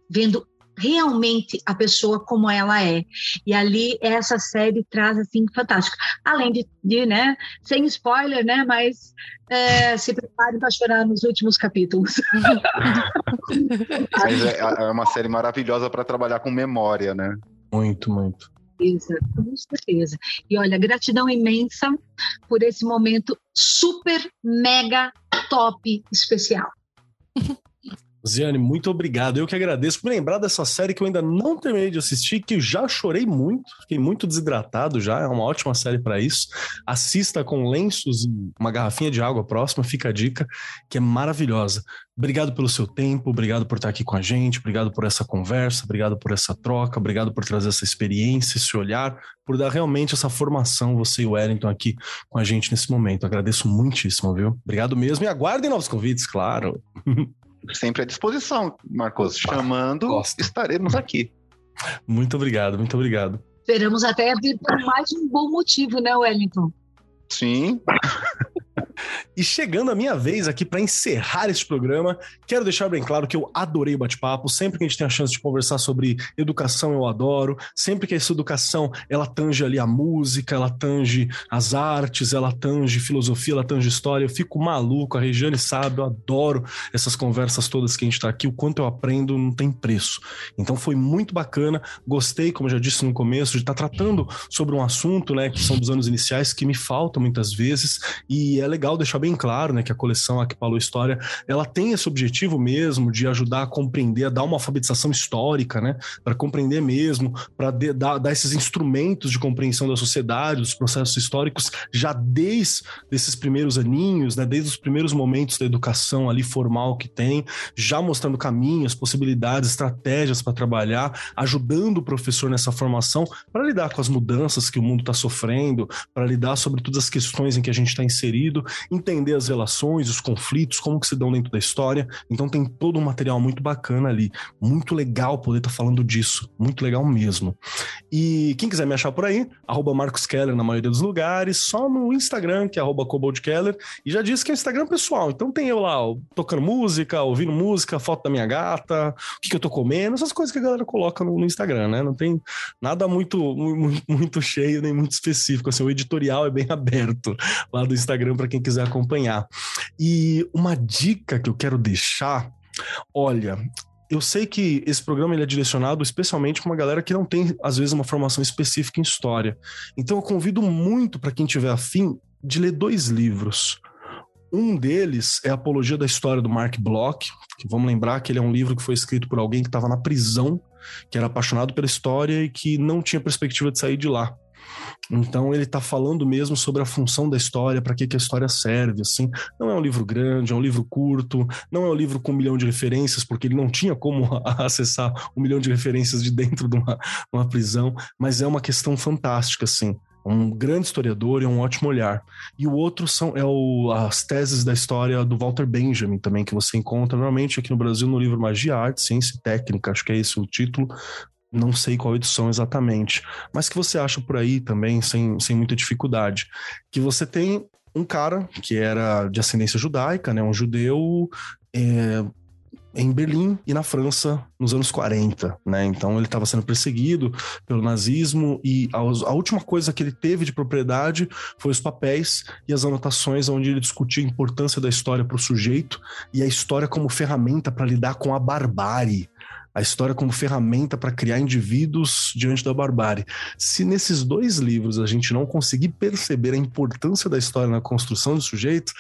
vendo realmente a pessoa como ela é. E ali essa série traz assim fantástico. Além de, de né, sem spoiler, né, mas é, se prepare para chorar nos últimos capítulos. mas é, é uma série maravilhosa para trabalhar com memória, né? Muito, muito. Com certeza. E olha, gratidão imensa por esse momento super, mega, top, especial. Ziane, muito obrigado. Eu que agradeço por lembrar dessa série que eu ainda não terminei de assistir, que já chorei muito, fiquei muito desidratado já. É uma ótima série para isso. Assista com lenços e uma garrafinha de água próxima, fica a dica, que é maravilhosa. Obrigado pelo seu tempo, obrigado por estar aqui com a gente, obrigado por essa conversa, obrigado por essa troca, obrigado por trazer essa experiência, esse olhar, por dar realmente essa formação, você e o Wellington aqui com a gente nesse momento. Agradeço muitíssimo, viu? Obrigado mesmo e aguardem novos convites, claro. Sempre à disposição, Marcos. Chamando, Gosto. estaremos aqui. Muito obrigado, muito obrigado. Esperamos até vir por mais um bom motivo, né, Wellington? Sim. E chegando a minha vez aqui para encerrar este programa, quero deixar bem claro que eu adorei o bate-papo. Sempre que a gente tem a chance de conversar sobre educação, eu adoro. Sempre que essa educação ela tange ali a música, ela tange as artes, ela tange filosofia, ela tange história, eu fico maluco. A Regiane sabe, eu adoro essas conversas todas que a gente está aqui. O quanto eu aprendo não tem preço. Então foi muito bacana. Gostei, como eu já disse no começo, de estar tá tratando sobre um assunto, né, que são dos anos iniciais que me faltam muitas vezes. E é legal deixar bem claro, né, que a coleção Aqui Falou História, ela tem esse objetivo mesmo de ajudar a compreender, a dar uma alfabetização histórica, né, para compreender mesmo, para dar, dar esses instrumentos de compreensão da sociedade, dos processos históricos, já desde esses primeiros aninhos, né, desde os primeiros momentos da educação ali formal que tem, já mostrando caminhos, possibilidades, estratégias para trabalhar, ajudando o professor nessa formação para lidar com as mudanças que o mundo está sofrendo, para lidar sobre todas as questões em que a gente está inserido, entender as relações, os conflitos, como que se dão dentro da história. Então tem todo um material muito bacana ali. Muito legal poder estar tá falando disso. Muito legal mesmo. E quem quiser me achar por aí, arroba Marcos Keller na maioria dos lugares, só no Instagram, que é arroba Keller. E já disse que é Instagram pessoal. Então tem eu lá, tocando música, ouvindo música, foto da minha gata, o que, que eu tô comendo, essas coisas que a galera coloca no, no Instagram, né? Não tem nada muito, muito, muito cheio nem muito específico. Assim, o editorial é bem aberto lá do Instagram para quem quiser acompanhar. E uma dica que eu quero deixar, olha, eu sei que esse programa ele é direcionado especialmente para uma galera que não tem, às vezes, uma formação específica em história. Então eu convido muito para quem tiver afim de ler dois livros. Um deles é Apologia da História do Mark Bloch, que vamos lembrar que ele é um livro que foi escrito por alguém que estava na prisão, que era apaixonado pela história e que não tinha perspectiva de sair de lá. Então ele está falando mesmo sobre a função da história, para que, que a história serve, assim. Não é um livro grande, é um livro curto, não é um livro com um milhão de referências, porque ele não tinha como acessar um milhão de referências de dentro de uma, uma prisão, mas é uma questão fantástica, assim um grande historiador e um ótimo olhar. E o outro são é o, as teses da história do Walter Benjamin também, que você encontra normalmente aqui no Brasil no livro Magia, Arte, Ciência e Técnica, acho que é esse o título, não sei qual edição exatamente, mas que você acha por aí também sem, sem muita dificuldade. Que você tem um cara que era de ascendência judaica, né, um judeu é, em Berlim e na França nos anos 40, né? Então ele estava sendo perseguido pelo nazismo e a, a, última coisa que ele teve de propriedade foi os papéis e as anotações onde ele discutia a importância da história para o sujeito e a história como ferramenta para lidar com a barbárie a história como ferramenta para criar indivíduos diante da barbárie. Se nesses dois livros a gente não conseguir perceber a importância da história na construção do sujeito,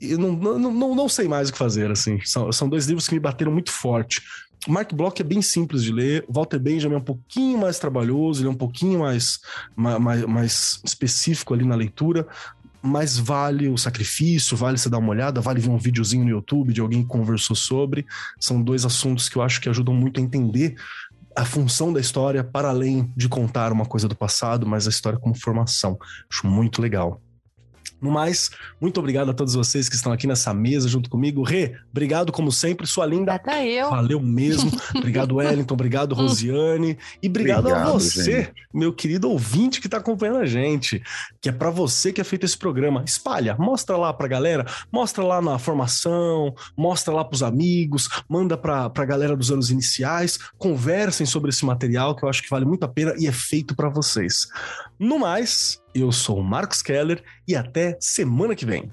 eu não, não, não, não sei mais o que fazer, assim. São, são dois livros que me bateram muito forte. O Mark Bloch é bem simples de ler, Walter Benjamin é um pouquinho mais trabalhoso, ele é um pouquinho mais, mais, mais específico ali na leitura, mas vale o sacrifício, vale você dar uma olhada, vale ver um videozinho no YouTube de alguém que conversou sobre. São dois assuntos que eu acho que ajudam muito a entender a função da história para além de contar uma coisa do passado, mas a história como formação. Acho muito legal. No mais, muito obrigado a todos vocês que estão aqui nessa mesa junto comigo. Rê, obrigado como sempre, sua linda. Até eu. Valeu mesmo. obrigado, Wellington. Obrigado. Rosiane. E obrigado, obrigado a você, gente. meu querido ouvinte que está acompanhando a gente. Que é para você que é feito esse programa. Espalha, mostra lá pra galera, mostra lá na formação, mostra lá pros amigos, manda pra, pra galera dos anos iniciais, conversem sobre esse material que eu acho que vale muito a pena e é feito para vocês. No mais, eu sou o Marcos Keller e até semana que vem.